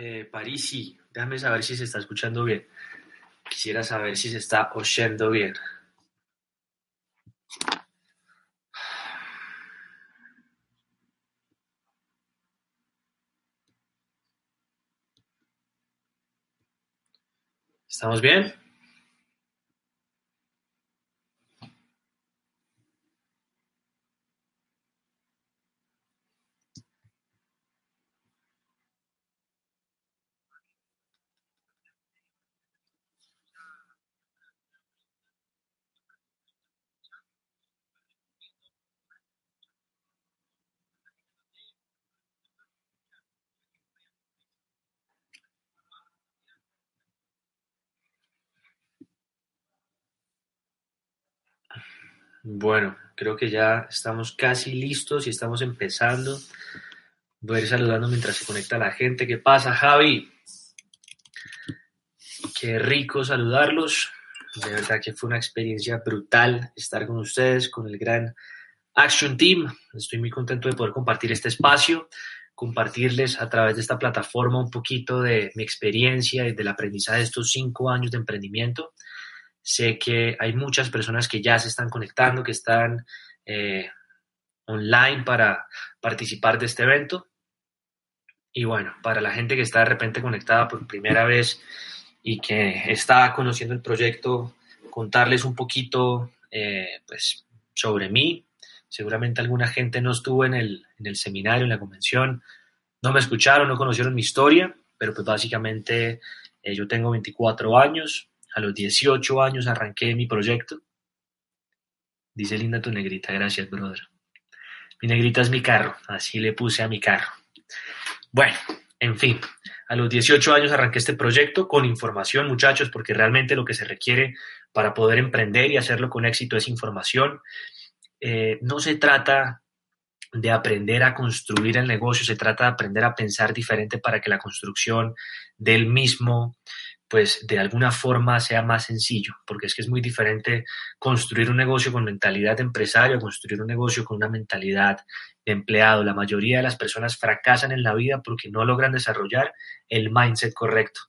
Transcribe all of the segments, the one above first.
Eh, Parisi, déjame saber si se está escuchando bien. Quisiera saber si se está oyendo bien. ¿Estamos bien? Bueno, creo que ya estamos casi listos y estamos empezando. Voy a ir saludando mientras se conecta la gente. ¿Qué pasa, Javi? Qué rico saludarlos. De verdad que fue una experiencia brutal estar con ustedes, con el gran Action Team. Estoy muy contento de poder compartir este espacio, compartirles a través de esta plataforma un poquito de mi experiencia y del aprendizaje de estos cinco años de emprendimiento. Sé que hay muchas personas que ya se están conectando, que están eh, online para participar de este evento. Y bueno, para la gente que está de repente conectada por primera vez y que está conociendo el proyecto, contarles un poquito eh, pues, sobre mí. Seguramente alguna gente no estuvo en el, en el seminario, en la convención, no me escucharon, no conocieron mi historia, pero pues básicamente eh, yo tengo 24 años, a los 18 años arranqué mi proyecto. Dice linda tu negrita, gracias, brother. Mi negrita es mi carro, así le puse a mi carro. Bueno, en fin, a los 18 años arranqué este proyecto con información, muchachos, porque realmente lo que se requiere para poder emprender y hacerlo con éxito es información. Eh, no se trata de aprender a construir el negocio, se trata de aprender a pensar diferente para que la construcción del mismo pues de alguna forma sea más sencillo, porque es que es muy diferente construir un negocio con mentalidad de empresario, construir un negocio con una mentalidad de empleado. La mayoría de las personas fracasan en la vida porque no logran desarrollar el mindset correcto,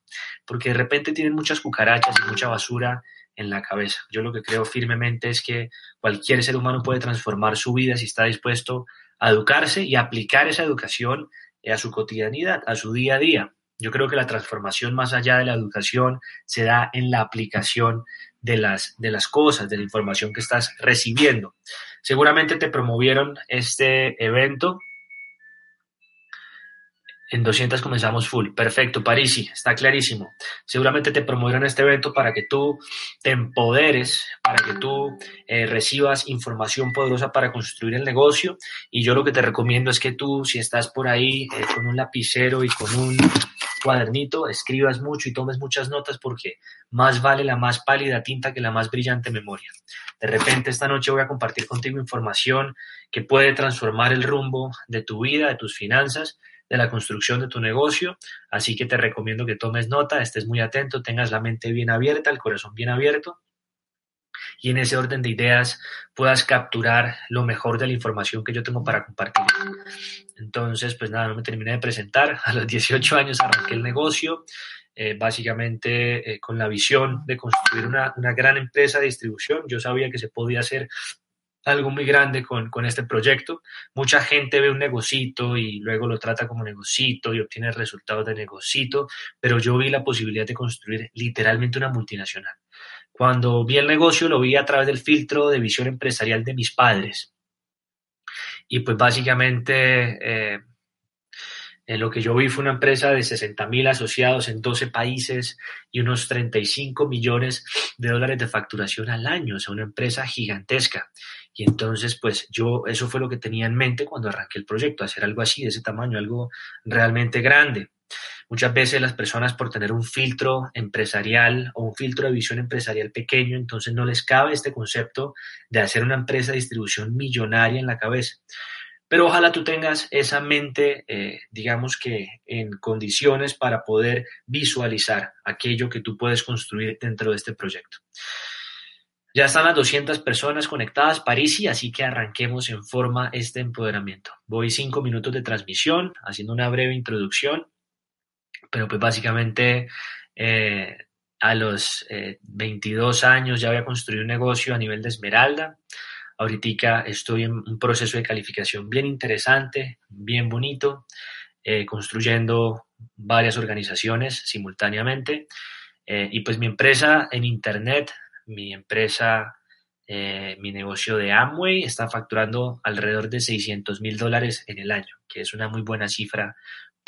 porque de repente tienen muchas cucarachas y mucha basura en la cabeza. Yo lo que creo firmemente es que cualquier ser humano puede transformar su vida si está dispuesto a educarse y aplicar esa educación a su cotidianidad, a su día a día. Yo creo que la transformación más allá de la educación se da en la aplicación de las, de las cosas, de la información que estás recibiendo. Seguramente te promovieron este evento en 200 comenzamos full. Perfecto, Parisi, está clarísimo. Seguramente te promovieron este evento para que tú te empoderes, para que tú eh, recibas información poderosa para construir el negocio. Y yo lo que te recomiendo es que tú, si estás por ahí eh, con un lapicero y con un cuadernito, escribas mucho y tomes muchas notas porque más vale la más pálida tinta que la más brillante memoria. De repente esta noche voy a compartir contigo información que puede transformar el rumbo de tu vida, de tus finanzas de la construcción de tu negocio, así que te recomiendo que tomes nota, estés muy atento, tengas la mente bien abierta, el corazón bien abierto y en ese orden de ideas puedas capturar lo mejor de la información que yo tengo para compartir. Entonces, pues nada, no me terminé de presentar. A los 18 años arranqué el negocio, eh, básicamente eh, con la visión de construir una, una gran empresa de distribución. Yo sabía que se podía hacer algo muy grande con, con, este proyecto. Mucha gente ve un negocito y luego lo trata como negocito y obtiene resultados de negocito, pero yo vi la posibilidad de construir literalmente una multinacional. Cuando vi el negocio lo vi a través del filtro de visión empresarial de mis padres. Y pues básicamente eh, lo que yo vi fue una empresa de 60 mil asociados en 12 países y unos 35 millones de dólares de facturación al año, o sea, una empresa gigantesca. Y entonces, pues yo, eso fue lo que tenía en mente cuando arranqué el proyecto, hacer algo así, de ese tamaño, algo realmente grande. Muchas veces las personas por tener un filtro empresarial o un filtro de visión empresarial pequeño, entonces no les cabe este concepto de hacer una empresa de distribución millonaria en la cabeza. Pero ojalá tú tengas esa mente, eh, digamos que en condiciones para poder visualizar aquello que tú puedes construir dentro de este proyecto. Ya están las 200 personas conectadas, París, así que arranquemos en forma este empoderamiento. Voy cinco minutos de transmisión, haciendo una breve introducción pero pues básicamente eh, a los 22 años ya había construido un negocio a nivel de Esmeralda. Ahorita estoy en un proceso de calificación bien interesante, bien bonito, construyendo varias organizaciones simultáneamente. y pues mi empresa en Internet, mi empresa eh, mi negocio de Amway está facturando alrededor de 600 mil dólares en el año, que es una muy buena cifra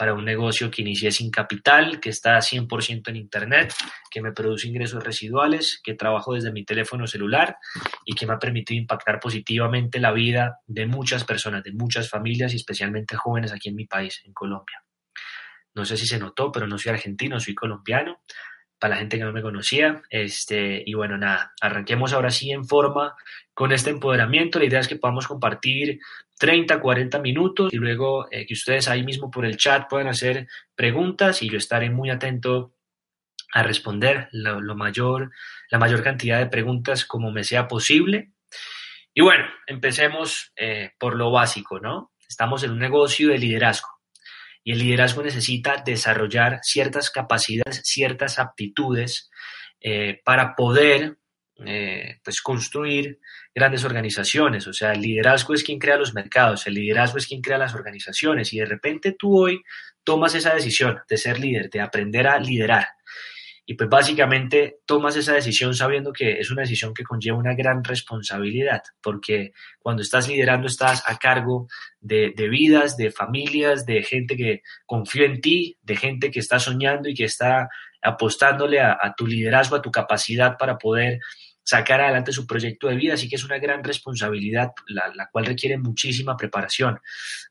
para un negocio que inicié sin capital, que está 100% en Internet, que me produce ingresos residuales, que trabajo desde mi teléfono celular y que me ha permitido impactar positivamente la vida de muchas personas, de muchas familias y especialmente jóvenes aquí en mi país, en Colombia. No sé si se notó, pero no soy argentino, soy colombiano para la gente que no me conocía. Este, y bueno, nada, arranquemos ahora sí en forma con este empoderamiento. La idea es que podamos compartir 30, 40 minutos y luego eh, que ustedes ahí mismo por el chat puedan hacer preguntas y yo estaré muy atento a responder lo, mayor, la mayor cantidad de preguntas como me sea posible. Y bueno, empecemos eh, por lo básico, ¿no? Estamos en un negocio de liderazgo. Y el liderazgo necesita desarrollar ciertas capacidades, ciertas aptitudes eh, para poder eh, pues construir grandes organizaciones. O sea, el liderazgo es quien crea los mercados, el liderazgo es quien crea las organizaciones. Y de repente tú hoy tomas esa decisión de ser líder, de aprender a liderar. Y pues básicamente tomas esa decisión sabiendo que es una decisión que conlleva una gran responsabilidad, porque cuando estás liderando estás a cargo de, vidas, de familias, de gente que confía en ti, de gente que está soñando y que está apostándole a tu liderazgo, a tu capacidad para poder sacar adelante su proyecto de vida, así que es una gran responsabilidad, la, cual requiere muchísima preparación.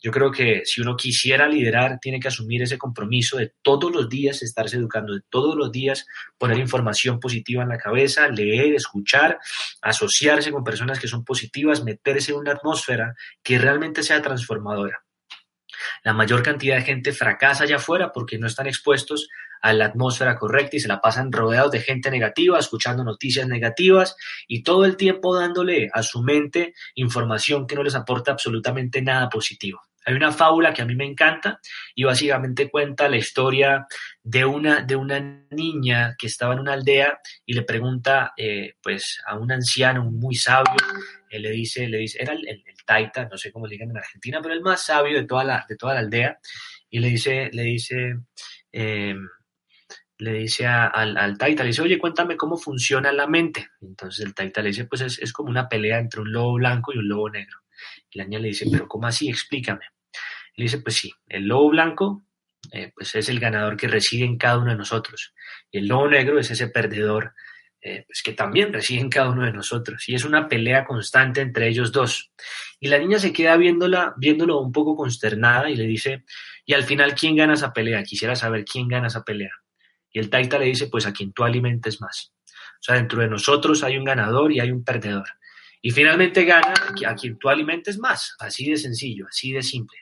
Yo creo que si uno quisiera liderar, tiene que asumir ese compromiso de todos los días estarse educando, de todos los días poner información positiva en la cabeza, leer, escuchar, asociarse con personas que son positivas, meterse en una atmósfera que realmente sea transformadora. La mayor cantidad de gente fracasa allá afuera porque no están expuestos a la atmósfera correcta y se la pasan rodeados de gente negativa, escuchando noticias negativas y todo el tiempo dándole a su mente información que no les aporta absolutamente nada positivo. Hay una fábula que a mí me encanta y básicamente cuenta la historia de una, de una niña que estaba en una aldea y le pregunta eh, pues a un anciano muy sabio, él le dice, le dice, era el, taita, no sé cómo le digan en Argentina, pero el más sabio de toda la, de toda la aldea, y le dice, le dice, eh, le dice al, al, taita, le dice, oye, cuéntame cómo funciona la mente. Entonces el taita le dice, pues es, es, como una pelea entre un lobo blanco y un lobo negro. Y la niña le dice, pero ¿cómo así? Explícame. Le dice, pues sí, el lobo blanco eh, pues es el ganador que reside en cada uno de nosotros. Y el lobo negro es ese perdedor eh, pues que también reside en cada uno de nosotros. Y es una pelea constante entre ellos dos. Y la niña se queda viéndola, viéndolo un poco consternada y le dice, y al final, ¿quién gana esa pelea? Quisiera saber quién gana esa pelea. Y el Taita le dice, pues a quien tú alimentes más. O sea, dentro de nosotros hay un ganador y hay un perdedor. Y finalmente gana a quien tú alimentes más. Así de sencillo, así de simple.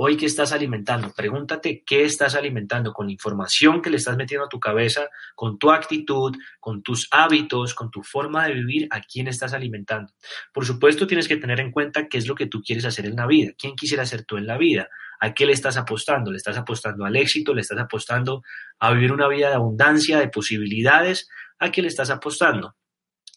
Hoy, ¿qué estás alimentando? Pregúntate qué estás alimentando con la información que le estás metiendo a tu cabeza, con tu actitud, con tus hábitos, con tu forma de vivir, a quién estás alimentando. Por supuesto, tienes que tener en cuenta qué es lo que tú quieres hacer en la vida. ¿Quién quisiera ser tú en la vida? ¿A qué le estás apostando? ¿Le estás apostando al éxito? ¿Le estás apostando a vivir una vida de abundancia, de posibilidades? ¿A qué le estás apostando?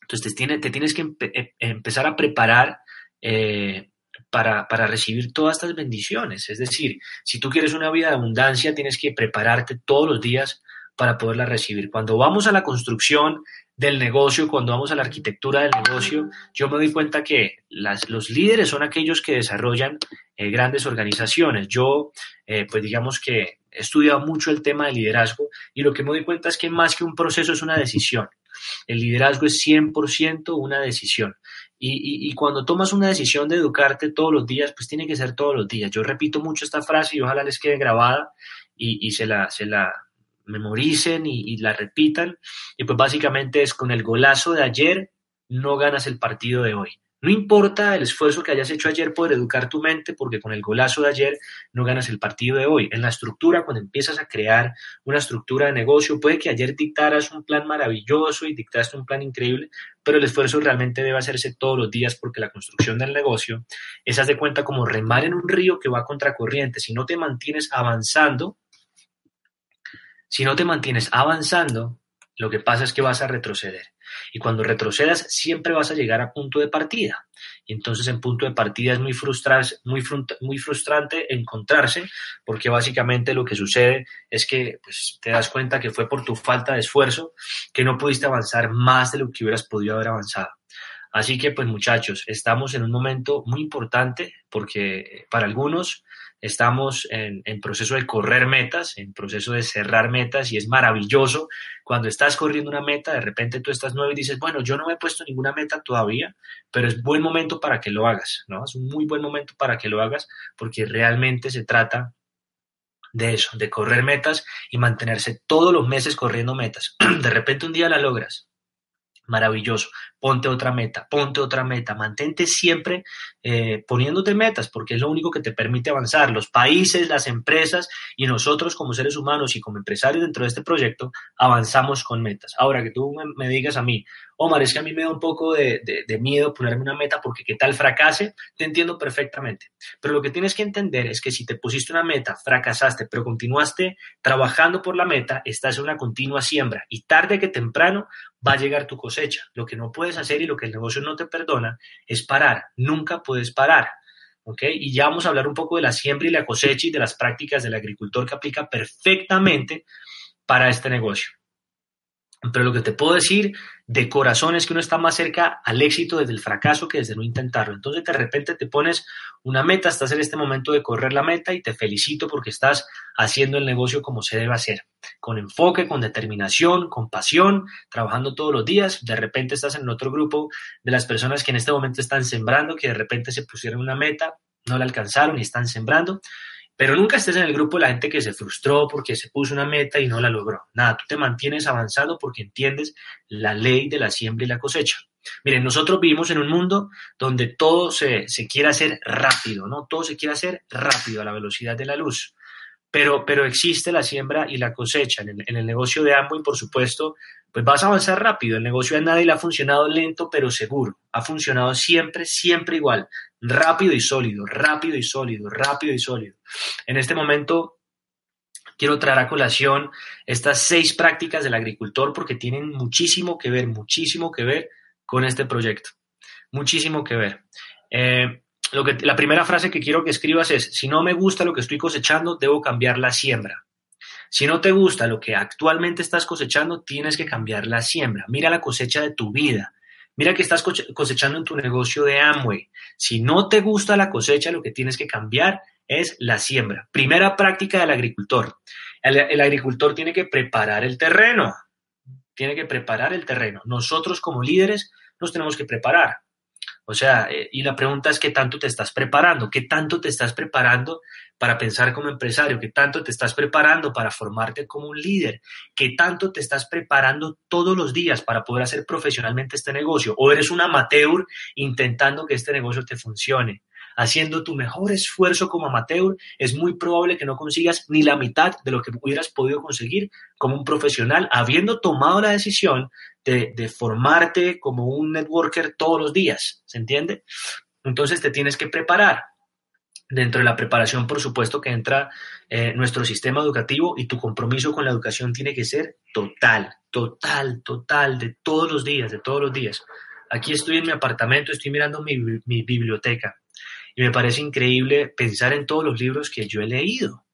Entonces te, tienes que eh, empezar a preparar eh, para, para, recibir todas estas bendiciones. Es decir, si tú quieres una vida de abundancia, tienes que prepararte todos los días para poderla recibir. Cuando vamos a la construcción del negocio, cuando vamos a la arquitectura del negocio, yo me doy cuenta que los líderes son aquellos que desarrollan eh, grandes organizaciones. Yo, eh, pues digamos que he estudiado mucho el tema del liderazgo y lo que me doy cuenta es que más que un proceso es una decisión. El liderazgo es 100% una decisión. Y, cuando tomas una decisión de educarte todos los días, pues tiene que ser todos los días. Yo repito mucho esta frase y ojalá les quede grabada y, y se, la, se, la, memoricen y, la repitan. Y pues básicamente es con el golazo de ayer no ganas el partido de hoy. No importa el esfuerzo que hayas hecho ayer por educar tu mente, porque con el golazo de ayer no ganas el partido de hoy. En la estructura, cuando empiezas a crear una estructura de negocio, puede que ayer dictaras un plan maravilloso y dictaste un plan increíble, pero el esfuerzo realmente debe hacerse todos los días porque la construcción del negocio es, haz de cuenta, como remar en un río que va a contracorriente. Si no te mantienes avanzando, Si no te mantienes avanzando, lo que pasa es que vas a retroceder. Y cuando retrocedas, siempre vas a llegar a punto de partida. Y entonces en punto de partida es muy, frustrante encontrarse, porque básicamente lo que sucede es que pues, te das cuenta que fue por tu falta de esfuerzo que no pudiste avanzar más de lo que hubieras podido haber avanzado. Así que pues muchachos, estamos en un momento muy importante porque para algunos estamos en, proceso de correr metas, en proceso de cerrar metas y es maravilloso cuando estás corriendo una meta, de repente tú estás nuevo y dices, bueno, yo no me he puesto ninguna meta todavía, pero es buen momento para que lo hagas, ¿no? Es un muy buen momento para que lo hagas porque realmente se trata de eso, de correr metas y mantenerse todos los meses corriendo metas. De repente un día la logras, maravilloso. Ponte otra meta, ponte otra meta, mantente siempre eh, poniéndote metas porque es lo único que te permite avanzar. Los países, las empresas y nosotros como seres humanos y como empresarios dentro de este proyecto avanzamos con metas. Ahora que tú me digas a mí, Omar, es que a mí me da un poco de, miedo ponerme una meta porque qué tal fracase, te entiendo perfectamente. Pero lo que tienes que entender es que si te pusiste una meta, fracasaste, pero continuaste trabajando por la meta, estás en una continua siembra y tarde que temprano va a llegar tu cosecha. Lo que no puedes hacer y lo que el negocio no te perdona es parar. Nunca puedes parar. ¿ok? Y ya vamos a hablar un poco de la siembra y la cosecha y de las prácticas del agricultor que aplica perfectamente para este negocio. Pero lo que te puedo decir de corazón es que uno está más cerca al éxito desde el fracaso que desde no intentarlo. Entonces de repente te pones una meta, estás en este momento de correr la meta y te felicito porque estás haciendo el negocio como se debe hacer, con enfoque, con determinación, con pasión, trabajando todos los días. De repente estás en otro grupo de las personas que en este momento están sembrando, que de repente se pusieron una meta, no la alcanzaron y están sembrando. Pero nunca estés en el grupo de la gente que se frustró porque se puso una meta y no la logró. Nada, tú te mantienes avanzando porque entiendes la ley de la siembra y la cosecha. Miren, nosotros vivimos en un mundo donde todo se, se quiere hacer rápido, ¿no? Todo se quiere hacer rápido a la velocidad de la luz. Pero, pero existe la siembra y la cosecha. En el, negocio de Amway, por supuesto, pues vas a avanzar rápido. El negocio de nadie le ha funcionado lento, pero seguro. Ha funcionado siempre, siempre igual. Rápido y sólido, rápido y sólido, rápido y sólido. En este momento quiero traer a colación estas seis prácticas del agricultor porque tienen muchísimo que ver, muchísimo que ver con este proyecto. Muchísimo que ver. Eh, lo que, la primera frase que quiero que escribas es, si no me gusta lo que estoy cosechando, debo cambiar la siembra. Si no te gusta lo que actualmente estás cosechando, tienes que cambiar la siembra. Mira la cosecha de tu vida. Mira que estás cosechando en tu negocio de Amway. Si no te gusta la cosecha, lo que tienes que cambiar es la siembra. Primera práctica del agricultor. El, agricultor tiene que preparar el terreno. Tiene que preparar el terreno. Nosotros como líderes nos tenemos que preparar. O sea, eh, y la pregunta es qué tanto te estás preparando, qué tanto te estás preparando para pensar como empresario, qué tanto te estás preparando para formarte como un líder, qué tanto te estás preparando todos los días para poder hacer profesionalmente este negocio, o eres un amateur intentando que este negocio te funcione haciendo tu mejor esfuerzo como amateur, es muy probable que no consigas ni la mitad de lo que hubieras podido conseguir como un profesional, habiendo tomado la decisión de, formarte como un networker todos los días, ¿se entiende? Entonces te tienes que preparar. Dentro de la preparación, por supuesto, que entra eh, nuestro sistema educativo y tu compromiso con la educación tiene que ser total, total, total, de todos los días, de todos los días. Aquí estoy en mi apartamento, estoy mirando mi, biblioteca y me parece increíble pensar en todos los libros que yo he leído.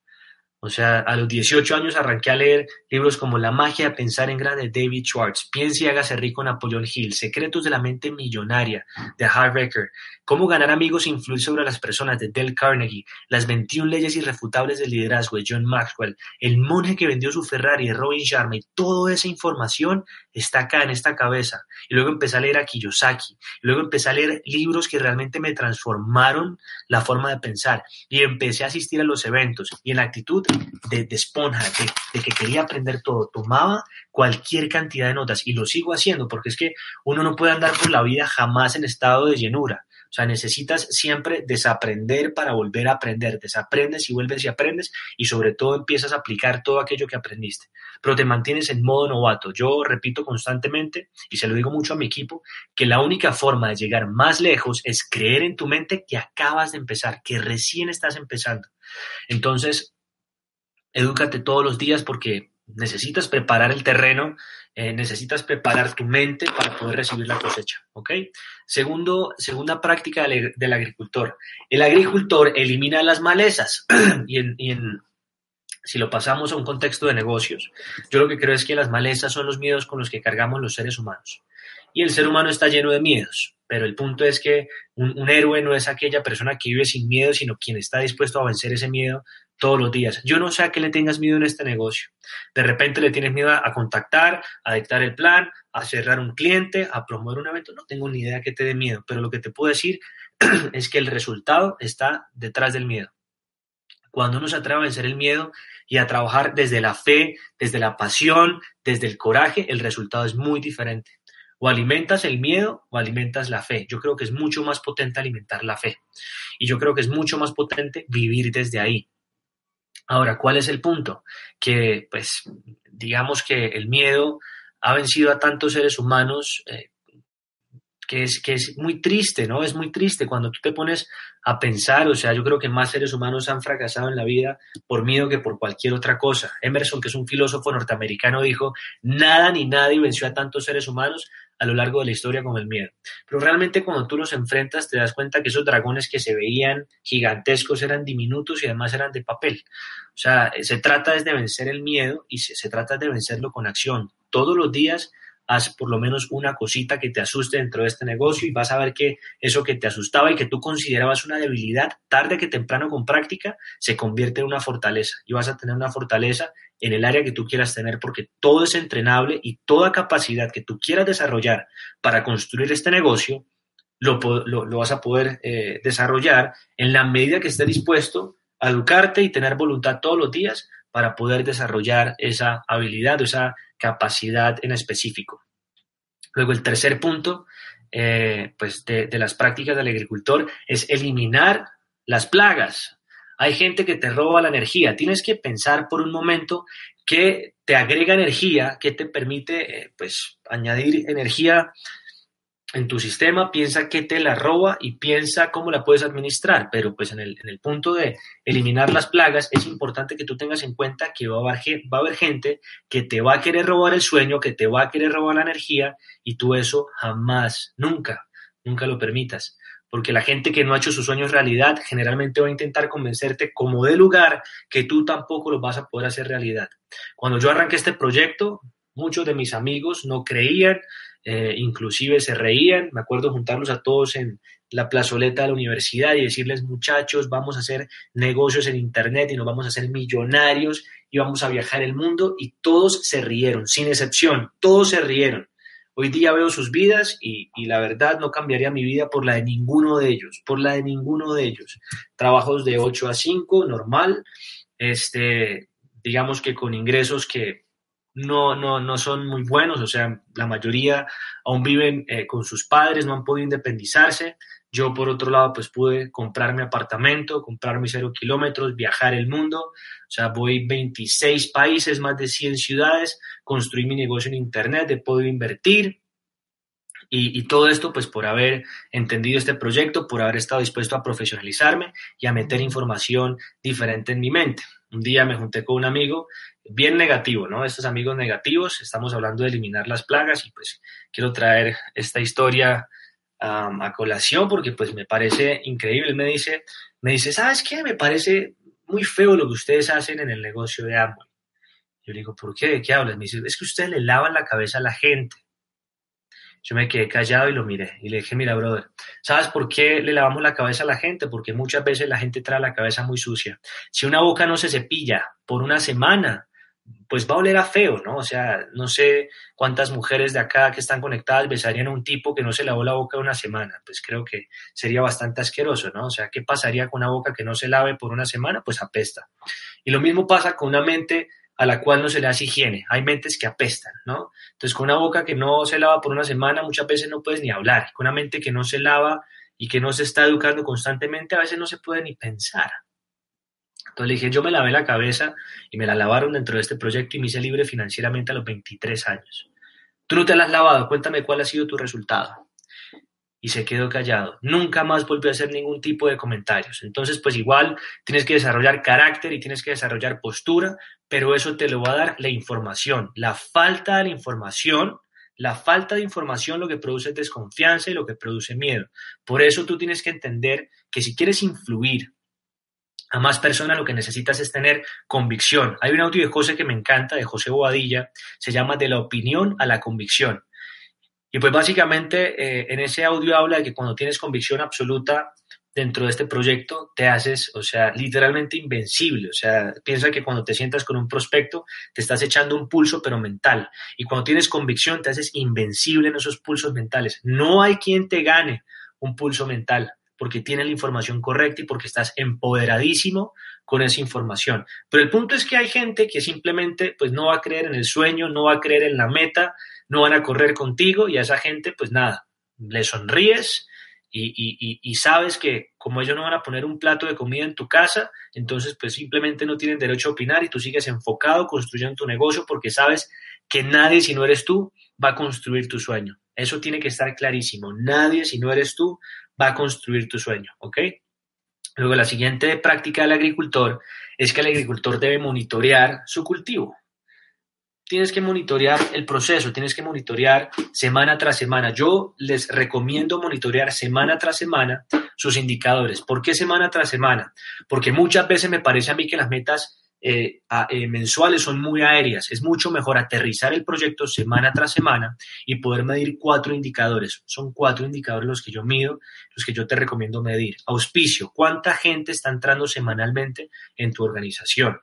O sea, a los 18 años arranqué a leer libros como La magia de pensar en grande de David Schwartz, Piense y hágase rico Napoleón Hill, Secretos de la mente millonaria de Hart Becker, Cómo ganar amigos e influir sobre las personas de Dale Carnegie, Las 21 leyes irrefutables del liderazgo de John Maxwell, El monje que vendió su Ferrari de Robin Sharma toda esa información está acá en esta cabeza. Y luego empecé a leer a Kiyosaki, luego empecé a leer libros que realmente me transformaron la forma de pensar y empecé a asistir a los eventos y en la actitud de, esponja, de, que quería aprender todo. Tomaba cualquier cantidad de notas y lo sigo haciendo porque es que uno no puede andar por la vida jamás en estado de llenura. O sea, necesitas siempre desaprender para volver a aprender. Desaprendes y vuelves y aprendes y sobre todo empiezas a aplicar todo aquello que aprendiste. Pero te mantienes en modo novato. Yo repito constantemente y se lo digo mucho a mi equipo que la única forma de llegar más lejos es creer en tu mente que acabas de empezar, que recién estás empezando. Entonces, edúcate todos los días porque Necesitas preparar el terreno, eh, necesitas preparar tu mente para poder recibir la cosecha, ¿ok? Segundo, segunda práctica del, agricultor. El agricultor elimina las malezas y, en, si lo pasamos a un contexto de negocios, yo lo que creo es que las malezas son los miedos con los que cargamos los seres humanos. Y el ser humano está lleno de miedos, pero el punto es que un, un héroe no es aquella persona que vive sin miedo, sino quien está dispuesto a vencer ese miedo todos los días. Yo no sé a qué le tengas miedo en este negocio. De repente le tienes miedo a, contactar, a dictar el plan, a cerrar un cliente, a promover un evento. No tengo ni idea que te dé miedo, pero lo que te puedo decir es que el resultado está detrás del miedo. Cuando uno se atreve a vencer el miedo y a trabajar desde la fe, desde la pasión, desde el coraje, el resultado es muy diferente. O alimentas el miedo o alimentas la fe. Yo creo que es mucho más potente alimentar la fe. Y yo creo que es mucho más potente vivir desde ahí. Ahora, ¿cuál es el punto? Que, pues, digamos que el miedo ha vencido a tantos seres humanos eh, que, es, que es muy triste, ¿no? Es muy triste cuando tú te pones a pensar, o sea, yo creo que más seres humanos han fracasado en la vida por miedo que por cualquier otra cosa. Emerson, que es un filósofo norteamericano, dijo, nada ni nadie venció a tantos seres humanos a lo largo de la historia con el miedo. Pero realmente cuando tú los enfrentas te das cuenta que esos dragones que se veían gigantescos eran diminutos y además eran de papel. O sea, se trata de vencer el miedo y se trata de vencerlo con acción. Todos los días haz por lo menos una cosita que te asuste dentro de este negocio y vas a ver que eso que te asustaba y que tú considerabas una debilidad, tarde que temprano con práctica, se convierte en una fortaleza. Y vas a tener una fortaleza en el área que tú quieras tener porque todo es entrenable y toda capacidad que tú quieras desarrollar para construir este negocio, lo, vas a poder eh, desarrollar en la medida que estés dispuesto a educarte y tener voluntad todos los días para poder desarrollar esa habilidad o esa capacidad en específico. Luego, el tercer punto eh, pues de, las prácticas del agricultor es eliminar las plagas. Hay gente que te roba la energía. Tienes que pensar por un momento que te agrega energía, que te permite eh, pues, añadir energía en tu sistema, piensa que te la roba y piensa cómo la puedes administrar. Pero pues en el, en el punto de eliminar las plagas es importante que tú tengas en cuenta que va a, haber, va a haber gente que te va a querer robar el sueño, que te va a querer robar la energía y tú eso jamás, nunca, nunca lo permitas. Porque la gente que no ha hecho sus sueños realidad generalmente va a intentar convencerte como de lugar que tú tampoco lo vas a poder hacer realidad. Cuando yo arranqué este proyecto, muchos de mis amigos no creían, eh, inclusive se reían, me acuerdo juntarlos a todos en la plazoleta de la universidad y decirles, muchachos, vamos a hacer negocios en Internet y nos vamos a hacer millonarios y vamos a viajar el mundo y todos se rieron, sin excepción, todos se rieron. Hoy día veo sus vidas y, y, la verdad no cambiaría mi vida por la de ninguno de ellos, por la de ninguno de ellos. Trabajos de 8 a 5, normal, este, digamos que con ingresos que no, no, no son muy buenos, o sea, la mayoría aún viven eh, con sus padres, no han podido independizarse. Yo, por otro lado, pues pude comprar mi apartamento, comprar mis cero kilómetros, viajar el mundo, o sea, voy 26 países, más de 100 ciudades, construí mi negocio en Internet, he podido invertir, y, y, todo esto, pues por haber entendido este proyecto, por haber estado dispuesto a profesionalizarme y a meter información diferente en mi mente. Un día me junté con un amigo bien negativo, ¿no? Estos amigos negativos, estamos hablando de eliminar las plagas y pues quiero traer esta historia a colación porque pues me parece increíble. me dice, me dice, ¿sabes qué? Me parece muy feo lo que ustedes hacen en el negocio de Amway. Yo le digo, ¿por qué? ¿De qué hablas? Me dice, es que ustedes le lavan la cabeza a la gente. Yo me quedé callado y lo miré y le dije, mira, brother, ¿sabes por qué le lavamos la cabeza a la gente? Porque muchas veces la gente trae la cabeza muy sucia. Si una boca no se cepilla por una semana, pues va a oler a feo, ¿no? O sea, no sé cuántas mujeres de acá que están conectadas besarían a un tipo que no se lavó la boca una semana. Pues creo que sería bastante asqueroso, ¿no? O sea, ¿qué pasaría con una boca que no se lave por una semana? Pues apesta. Y lo mismo pasa con una mente a la cual no se le hace higiene. Hay mentes que apestan, ¿no? Entonces, con una boca que no se lava por una semana, muchas veces no puedes ni hablar. Con una mente que no se lava y que no se está educando constantemente, a veces no se puede ni pensar. Entonces le dije, yo me lavé la cabeza y me la lavaron dentro de este proyecto y me hice libre financieramente a los 23 años. Tú no te la has lavado, cuéntame cuál ha sido tu resultado. y se quedó callado. Nunca más volvió a hacer ningún tipo de comentarios. Entonces, pues igual tienes que desarrollar carácter y tienes que desarrollar postura, pero eso te lo va a dar la información. La falta de información, la falta de información lo que produce es desconfianza y lo que produce miedo. Por eso tú tienes que entender que si quieres influir a más personas lo que necesitas es tener convicción. Hay un audio de José que me encanta, de José Boadilla, se llama De la opinión a la convicción. Y pues básicamente eh, en ese audio habla de que cuando tienes convicción absoluta dentro de este proyecto, te haces, o sea, literalmente invencible. O sea, piensa que cuando te sientas con un prospecto, te estás echando un pulso, pero mental. Y cuando tienes convicción, te haces invencible en esos pulsos mentales. No hay quien te gane un pulso mental porque tiene la información correcta y porque estás empoderadísimo con esa información. Pero el punto es que hay gente que simplemente pues no va a creer en el sueño, no va a creer en la meta, no van a correr contigo y a esa gente pues nada, le sonríes y, y, sabes que como ellos no van a poner un plato de comida en tu casa, entonces pues simplemente no tienen derecho a opinar y tú sigues enfocado construyendo tu negocio porque sabes que nadie si no eres tú va a construir tu sueño. Eso tiene que estar clarísimo. Nadie si no eres tú va a construir tu sueño, ¿ok? Luego, la siguiente práctica del agricultor es que el agricultor debe monitorear su cultivo. Tienes que monitorear el proceso, tienes que monitorear semana tras semana. Yo les recomiendo monitorear semana tras semana sus indicadores. ¿Por qué semana tras semana? Porque muchas veces me parece a mí que las metas eh, eh, mensuales son muy aéreas. Es mucho mejor aterrizar el proyecto semana tras semana y poder medir cuatro indicadores. Son cuatro indicadores los que yo mido, los que yo te recomiendo medir. Auspicio, ¿cuánta gente está entrando semanalmente en tu organización?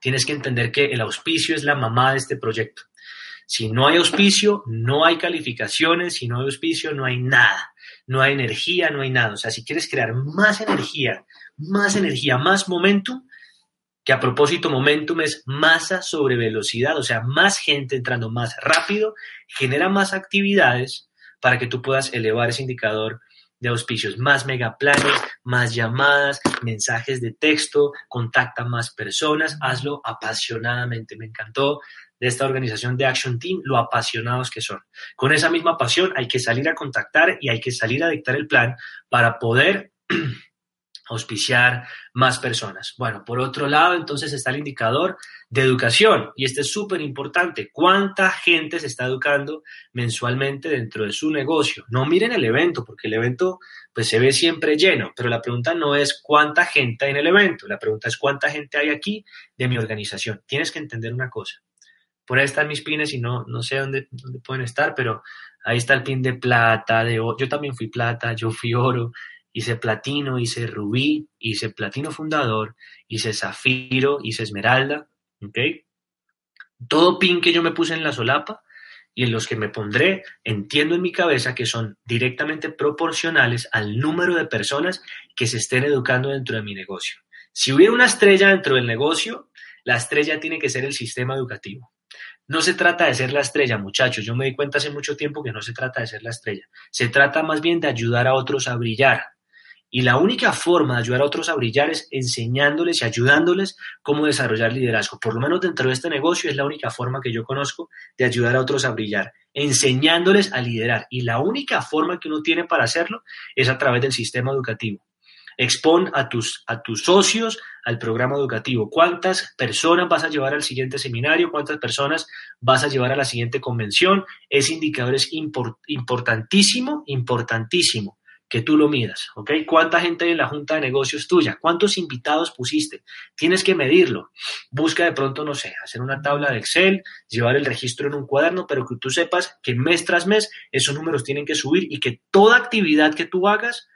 Tienes que entender que el auspicio es la mamá de este proyecto. Si no hay auspicio, no hay calificaciones, si no hay auspicio, no hay nada, no hay energía, no hay nada. O sea, si quieres crear más energía, más energía, más momentum, que a propósito momentum es masa sobre velocidad, o sea, más gente entrando más rápido, genera más actividades para que tú puedas elevar ese indicador de auspicios, más megaplanes, más llamadas, mensajes de texto, contacta más personas, hazlo apasionadamente. Me encantó de esta organización de Action Team lo apasionados que son. Con esa misma pasión hay que salir a contactar y hay que salir a dictar el plan para poder auspiciar más personas. Bueno, por otro lado, entonces está el indicador de educación y este es súper importante. ¿Cuánta gente se está educando mensualmente dentro de su negocio? No miren el evento, porque el evento pues se ve siempre lleno, pero la pregunta no es cuánta gente hay en el evento, la pregunta es cuánta gente hay aquí de mi organización. Tienes que entender una cosa. Por ahí están mis pines y no, no sé dónde, dónde pueden estar, pero ahí está el pin de plata, de oro. Yo también fui plata, yo fui oro, hice platino, hice rubí, hice platino fundador, hice zafiro, hice esmeralda, ¿ok? Todo pin que yo me puse en la solapa y en los que me pondré, entiendo en mi cabeza que son directamente proporcionales al número de personas que se estén educando dentro de mi negocio. Si hubiera una estrella dentro del negocio, la estrella tiene que ser el sistema educativo. No se trata de ser la estrella, muchachos. Yo me di cuenta hace mucho tiempo que no se trata de ser la estrella. Se trata más bien de ayudar a otros a brillar. Y la única forma de ayudar a otros a brillar es enseñándoles y ayudándoles cómo desarrollar liderazgo. Por lo menos dentro de este negocio es la única forma que yo conozco de ayudar a otros a brillar, enseñándoles a liderar. Y la única forma que uno tiene para hacerlo es a través del sistema educativo. Expon a tus, a tus socios al programa educativo. ¿Cuántas personas vas a llevar al siguiente seminario? ¿Cuántas personas vas a llevar a la siguiente convención? Ese indicador es importantísimo, importantísimo que tú lo midas, ¿ok? ¿Cuánta gente hay en la junta de negocios tuya? ¿Cuántos invitados pusiste? Tienes que medirlo. Busca de pronto, no sé, hacer una tabla de Excel, llevar el registro en un cuaderno, pero que tú sepas que mes tras mes esos números tienen que subir y que toda actividad que tú hagas,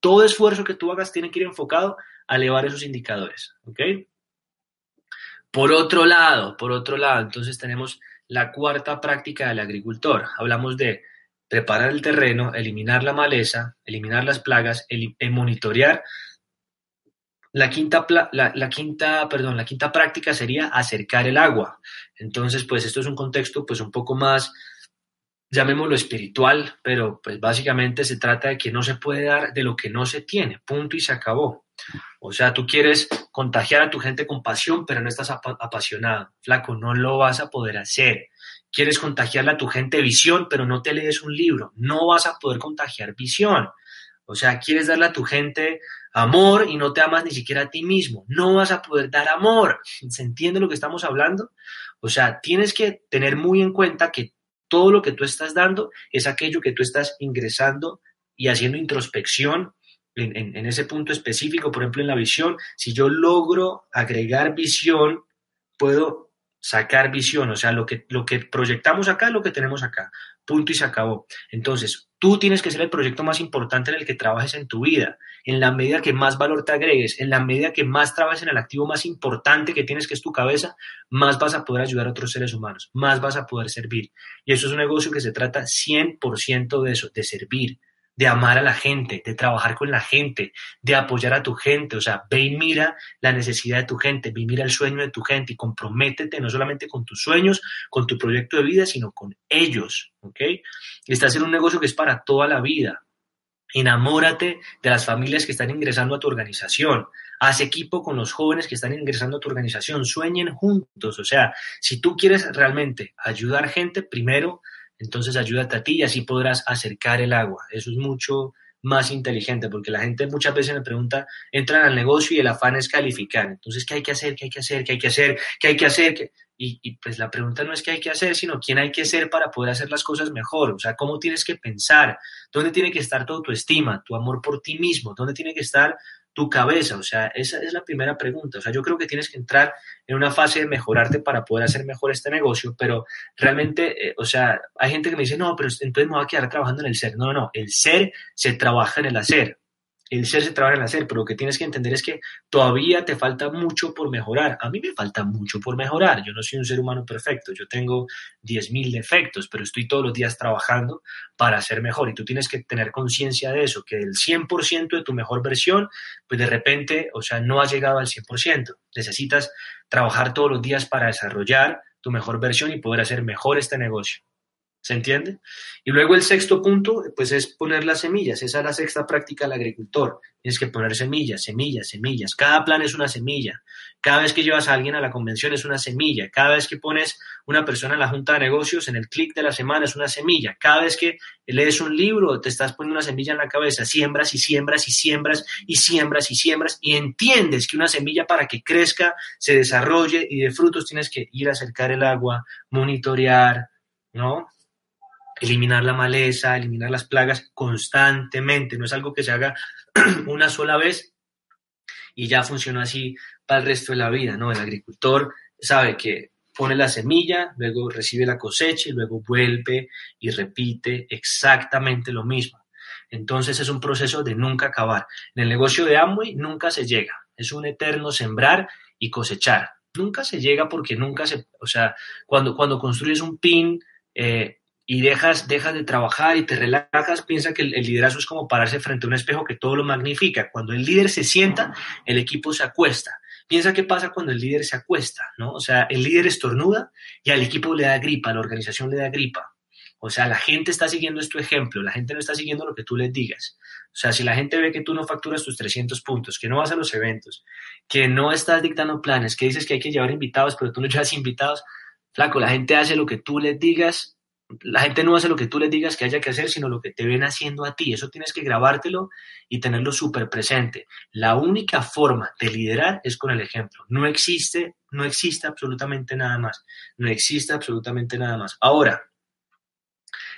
todo esfuerzo que tú hagas tiene que ir enfocado a elevar esos indicadores, ¿ok? Por otro lado, por otro lado, entonces tenemos la cuarta práctica del agricultor. Hablamos de preparar el terreno, eliminar la maleza, eliminar las plagas, monitorear. La quinta, la, quinta, perdón, la quinta práctica sería acercar el agua. Entonces, pues esto es un contexto pues un poco más, llamémoslo espiritual, pero pues básicamente se trata de que no se puede dar de lo que no se tiene, punto y se acabó. O sea, tú quieres contagiar a tu gente con pasión, pero no estás apasionado. Flaco, no lo vas a poder hacer quieres contagiarle a tu gente visión, pero no te lees un libro, no vas a poder contagiar visión. O sea, quieres darle a tu gente amor y no te amas ni siquiera a ti mismo. No vas a poder dar amor. ¿Se entiende lo que estamos hablando? O sea, tienes que tener muy en cuenta que todo lo que tú estás dando es aquello que tú estás ingresando y haciendo introspección en, en, ese punto específico, por ejemplo, en la visión. Si yo logro agregar visión, puedo sacar visión. O sea, lo que, lo que proyectamos acá es lo que tenemos acá. Punto y se acabó. Entonces, tú tienes que ser el proyecto más importante en el que trabajes en tu vida. En la medida que más valor te agregues, en la medida que más trabajes en el activo más importante que tienes, que es tu cabeza, más vas a poder ayudar a otros seres humanos, más vas a poder servir. Y eso es un negocio que se trata 100% de eso, de servir, de amar a la gente, de trabajar con la gente, de apoyar a tu gente. O sea, ve y mira la necesidad de tu gente, ve y mira el sueño de tu gente y comprométete no solamente con tus sueños, con tu proyecto de vida, sino con ellos. ¿Ok? Estás en un negocio que es para toda la vida. Enamórate de las familias que están ingresando a tu organización. Haz equipo con los jóvenes que están ingresando a tu organización. Sueñen juntos. O sea, si tú quieres realmente ayudar gente, primero entonces ayúdate a ti y así podrás acercar el agua. Eso es mucho más inteligente porque la gente muchas veces me pregunta, entran al negocio y el afán es calificar. Entonces, ¿qué hay que hacer? ¿Qué hay que hacer? ¿Qué hay que hacer? ¿Qué hay que hacer? Y, y, pues la pregunta no es qué hay que hacer, sino quién hay que ser para poder hacer las cosas mejor. O sea, cómo tienes que pensar, dónde tiene que estar tu autoestima, tu amor por ti mismo, dónde tiene que estar tu cabeza? O sea, esa es la primera pregunta. O sea, yo creo que tienes que entrar en una fase de mejorarte para poder hacer mejor este negocio, pero realmente, eh, o sea, hay gente que me dice, no, pero entonces me voy a quedar trabajando en el ser. No, no, el ser se trabaja en el hacer el ser se trabaja en hacer, pero lo que tienes que entender es que todavía te falta mucho por mejorar. A mí me falta mucho por mejorar. Yo no soy un ser humano perfecto, yo tengo 10.000 defectos, pero estoy todos los días trabajando para ser mejor y tú tienes que tener conciencia de eso, que el 100% de tu mejor versión, pues de repente, o sea, no ha llegado al 100%. Necesitas trabajar todos los días para desarrollar tu mejor versión y poder hacer mejor este negocio. ¿Se entiende? Y luego el sexto punto, pues es poner las semillas. Esa es la sexta práctica del agricultor. Tienes que poner semillas, semillas, semillas. Cada plan es una semilla. Cada vez que llevas a alguien a la convención es una semilla. Cada vez que pones una persona en la junta de negocios, en el clic de la semana es una semilla. Cada vez que lees un libro, te estás poniendo una semilla en la cabeza. Siembras y siembras y siembras y siembras y siembras y entiendes que una semilla para que crezca, se desarrolle y de frutos tienes que ir a acercar el agua, monitorear, ¿no? Eliminar la maleza, eliminar las plagas constantemente. No es algo que se haga una sola vez y ya funciona así para el resto de la vida. No, el agricultor sabe que pone la semilla, luego recibe la cosecha y luego vuelve y repite exactamente lo mismo. Entonces es un proceso de nunca acabar. En el negocio de Amway nunca se llega. Es un eterno sembrar y cosechar. Nunca se llega porque nunca se, o sea, cuando, cuando construyes un pin, eh, y dejas, de trabajar y te relajas, piensa que el, liderazgo es como pararse frente a un espejo que todo lo magnifica. Cuando el líder se sienta, el equipo se acuesta. Piensa qué pasa cuando el líder se acuesta, ¿no? O sea, el líder estornuda y al equipo le da gripa, a la organización le da gripa. O sea, la gente está siguiendo este ejemplo, la gente no está siguiendo lo que tú les digas. O sea, si la gente ve que tú no facturas tus 300 puntos, que no vas a los eventos, que no estás dictando planes, que dices que hay que llevar invitados, pero tú no llevas invitados, flaco, la gente hace lo que tú les digas la gente no hace lo que tú les digas que haya que hacer, sino lo que te ven haciendo a ti. Eso tienes que grabártelo y tenerlo súper presente. La única forma de liderar es con el ejemplo. No existe, no existe absolutamente nada más. No existe absolutamente nada más. Ahora,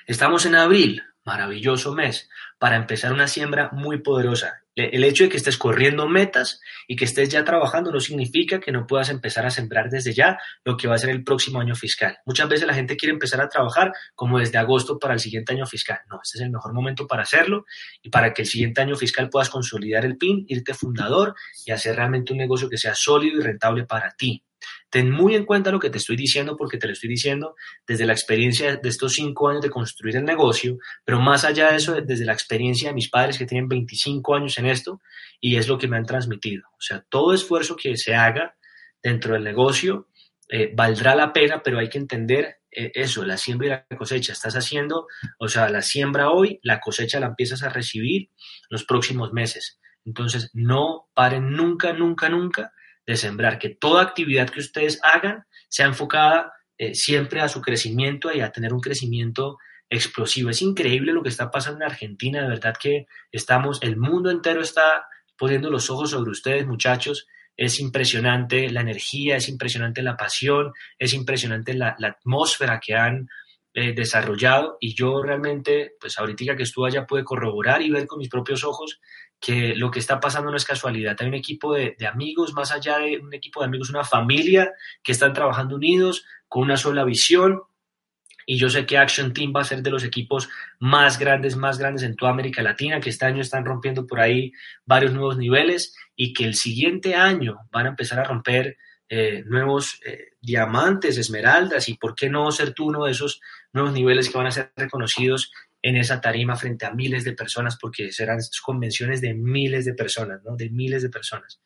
estamos en abril, maravilloso mes, para empezar una siembra muy poderosa. El hecho de que estés corriendo metas y que estés ya trabajando no significa que no puedas empezar a sembrar desde ya lo que va a ser el próximo año fiscal. Muchas veces la gente quiere empezar a trabajar como desde agosto para el siguiente año fiscal. No, este es el mejor momento para hacerlo y para que el siguiente año fiscal puedas consolidar el PIN, irte fundador y hacer realmente un negocio que sea sólido y rentable para ti. Ten muy en cuenta lo que te estoy diciendo porque te lo estoy diciendo desde la experiencia de estos cinco años de construir el negocio, pero más allá de eso, desde la experiencia de mis padres que tienen 25 años en esto y es lo que me han transmitido. O sea, todo esfuerzo que se haga dentro del negocio eh, valdrá la pena, pero hay que entender eh, eso, la siembra y la cosecha. Estás haciendo, o sea, la siembra hoy, la cosecha la empiezas a recibir los próximos meses. Entonces, no paren nunca, nunca, nunca de sembrar, que toda actividad que ustedes hagan sea enfocada eh, siempre a su crecimiento y a tener un crecimiento explosivo. Es increíble lo que está pasando en Argentina, de verdad que estamos, el mundo entero está poniendo los ojos sobre ustedes, muchachos. Es impresionante la energía, es impresionante la pasión, es impresionante la, atmósfera que han eh, desarrollado y yo realmente, pues ahorita que estuve allá pude corroborar y ver con mis propios ojos que lo que está pasando no es casualidad. Hay un equipo de, amigos, más allá de un equipo de amigos, una familia que están trabajando unidos con una sola visión, y yo sé que Action Team va a ser de los equipos más grandes, más grandes en toda América Latina, que este año están rompiendo por ahí varios nuevos niveles y que el siguiente año van a empezar a romper eh, nuevos eh, diamantes, esmeraldas y por qué no ser tú uno de esos nuevos niveles que van a ser reconocidos en esa tarima frente a miles de personas, porque serán convenciones de miles de personas, ¿no? De miles de personas.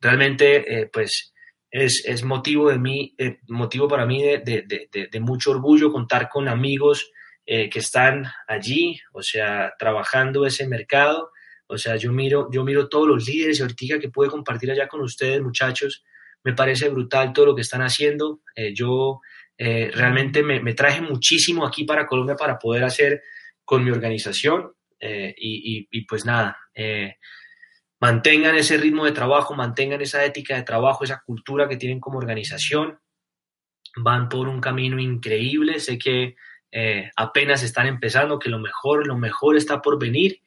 Realmente, eh, pues es, motivo, de mí, eh, motivo para mí de, mucho orgullo contar con amigos eh, que están allí, o sea, trabajando ese mercado. O sea, yo miro, yo miro todos los líderes y ahorita que pude compartir allá con ustedes, muchachos. Me parece brutal todo lo que están haciendo. Eh, yo realmente me, me, traje muchísimo aquí para Colombia para poder hacer con mi organización. Y, y, pues nada, mantengan ese ritmo de trabajo, mantengan esa ética de trabajo, esa cultura que tienen como organización. Van por un camino increíble. Sé que eh, apenas están empezando, que lo mejor, lo mejor está por venir.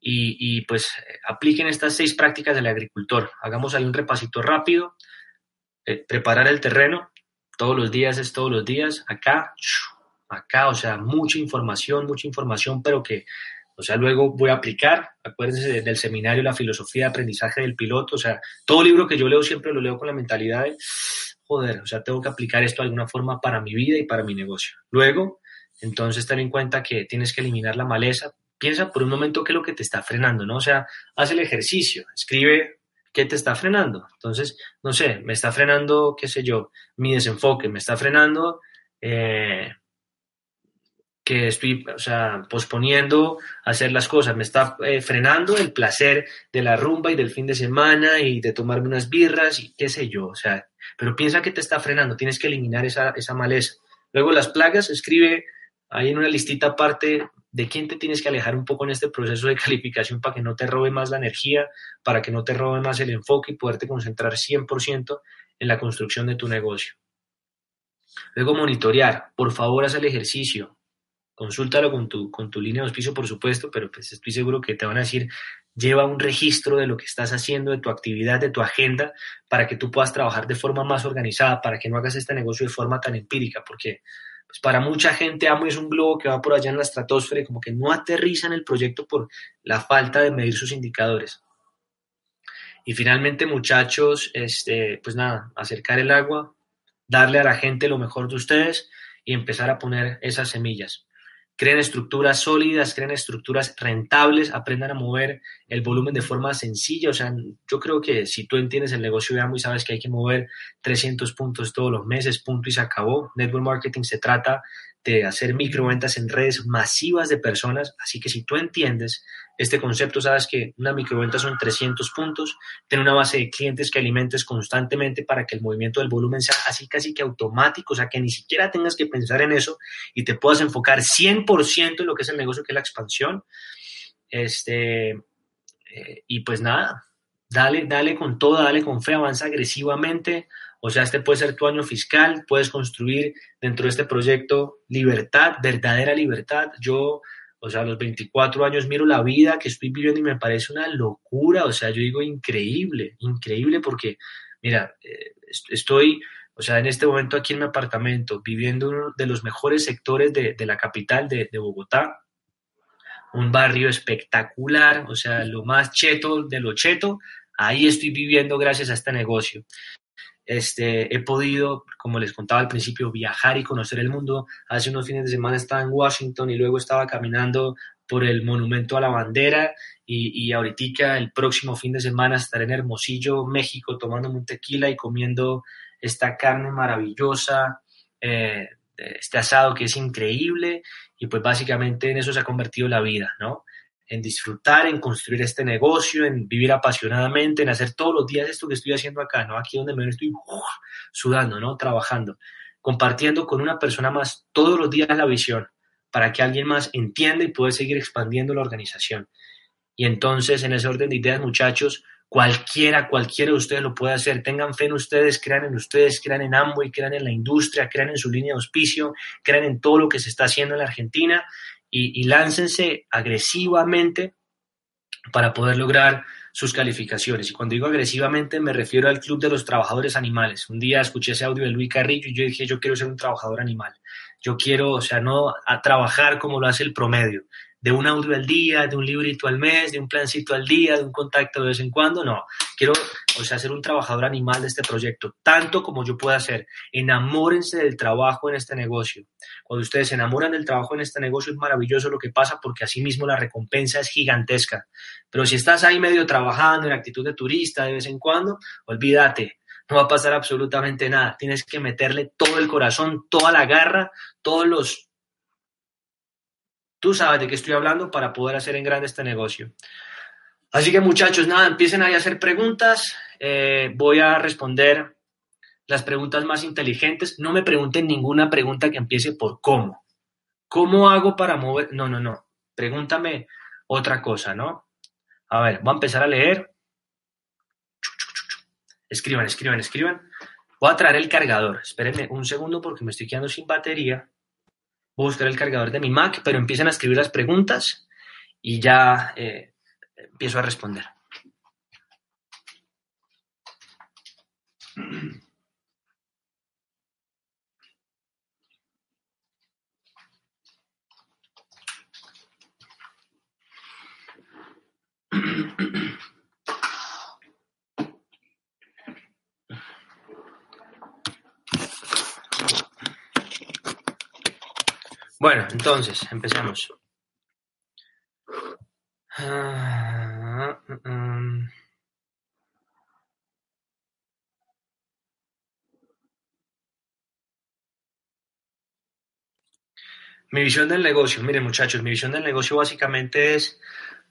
Y, pues apliquen estas seis prácticas del agricultor. Hagamos ahí un repasito rápido. Eh, preparar el terreno. Todos los días es todos los días. Acá, acá, o sea, mucha información, mucha información, pero que o sea, luego voy a aplicar, acuérdense del seminario La filosofía de aprendizaje del piloto, o sea, todo libro que yo leo siempre lo leo con la mentalidad de, joder, o sea, tengo que aplicar esto de alguna forma para mi vida y para mi negocio. Luego, entonces ten en cuenta que tienes que eliminar la maleza. Piensa por un momento qué es lo que te está frenando, ¿no? O sea, haz el ejercicio, escribe qué te está frenando. Entonces, no sé, me está frenando, qué sé yo, mi desenfoque, me está frenando eh, que estoy, o sea, posponiendo hacer las cosas, me está eh, frenando el placer de la rumba y del fin de semana y de tomarme unas birras y qué sé yo, o sea, pero piensa que te está frenando, tienes que eliminar esa, esa maleza. Luego las plagas, escribe ahí en una listita aparte de quién te tienes que alejar un poco en este proceso de calificación para que no te robe más la energía, para que no te robe más el enfoque y poderte concentrar 100% en la construcción de tu negocio. Luego monitorear, por favor haz el ejercicio, consúltalo con tu, línea de auspicio, por supuesto, pero pues estoy seguro que te van a decir, lleva un registro de lo que estás haciendo, de tu actividad, de tu agenda, para que tú puedas trabajar de forma más organizada, para que no hagas este negocio de forma tan empírica, porque pues para mucha gente Amo es un globo que va por allá en la estratosfera y como que no aterriza en el proyecto por la falta de medir sus indicadores. Y finalmente, muchachos, este, pues nada, acercar el agua, darle a la gente lo mejor de ustedes y empezar a poner esas semillas creen estructuras sólidas, creen estructuras rentables, aprendan a mover el volumen de forma sencilla. O sea, yo creo que si tú entiendes el negocio de Amo y sabes que hay que mover 300 puntos todos los meses, punto y se acabó. Network marketing se trata de hacer microventas en redes masivas de personas. Así que si tú entiendes este concepto, sabes que una microventa son 300 puntos, tener una base de clientes que alimentes constantemente para que el movimiento del volumen sea así casi que automático, o sea, que ni siquiera tengas que pensar en eso y te puedas enfocar 100% en lo que es el negocio, que es la expansión. Este, eh, y pues nada, dale, dale con todo, dale con fe, avanza agresivamente. O sea, este puede ser tu año fiscal, puedes construir dentro de este proyecto libertad, verdadera libertad. Yo o sea, a los 24 años miro la vida que estoy viviendo y me parece una locura. O sea, yo digo increíble, increíble porque, mira, eh, estoy, o sea, en este momento aquí en mi apartamento, viviendo uno de los mejores sectores de, la capital de, de Bogotá, un barrio espectacular, o sea, lo más cheto de lo cheto, ahí estoy viviendo gracias a este negocio. Este, he podido, como les contaba al principio, viajar y conocer el mundo. Hace unos fines de semana estaba en Washington y luego estaba caminando por el Monumento a la Bandera y, y ahorita el próximo fin de semana estaré en Hermosillo, México, tomando un tequila y comiendo esta carne maravillosa, eh, este asado que es increíble y pues básicamente en eso se ha convertido la vida, ¿no? En disfrutar, en construir este negocio, en vivir apasionadamente, en hacer todos los días esto que estoy haciendo acá, ¿no? Aquí donde me estoy sudando, ¿no? Trabajando. compartiendo con una persona más todos los días la visión para que alguien más entienda y pueda seguir expandiendo la organización. Y entonces, en ese orden de ideas, muchachos, cualquiera, cualquiera de ustedes lo puede hacer. Tengan fe en ustedes, crean en ustedes, crean en Amway, crean en la industria, crean en su línea de auspicio, crean en todo lo que se está haciendo en la Argentina y, y láncense agresivamente para poder lograr sus calificaciones. Y cuando digo agresivamente me refiero al Club de los Trabajadores Animales. Un día escuché ese audio de Luis Carrillo y yo dije, yo quiero ser un trabajador animal. Yo quiero, o sea, no a trabajar como lo hace el promedio, de un audio al día, de un librito al mes, de un plancito al día, de un contacto de vez en cuando, no. Quiero, o ser un trabajador animal de este proyecto, tanto como yo pueda ser. Enamórense del trabajo en este negocio. Cuando ustedes se enamoran del trabajo en este negocio es maravilloso lo que pasa porque así mismo la recompensa es gigantesca. Pero si estás ahí medio trabajando en actitud de turista de vez en cuando, olvídate, no va a pasar absolutamente nada. Tienes que meterle todo el corazón, toda la garra, todos los Tú sabes de qué estoy hablando para poder hacer en grande este negocio. Así que muchachos, nada, empiecen ahí a hacer preguntas. Eh, voy a responder las preguntas más inteligentes. No me pregunten ninguna pregunta que empiece por cómo. ¿Cómo hago para mover? No, no, no. Pregúntame otra cosa, ¿no? A ver, voy a empezar a leer. Escriban, escriban, escriban. Voy a traer el cargador. Espérenme un segundo porque me estoy quedando sin batería voy a buscar el cargador de mi Mac, pero empiezan a escribir las preguntas y ya eh, empiezo a responder. Bueno, entonces, empecemos. Ah, mm, mm. Mi visión del negocio, miren muchachos, mi visión del negocio básicamente es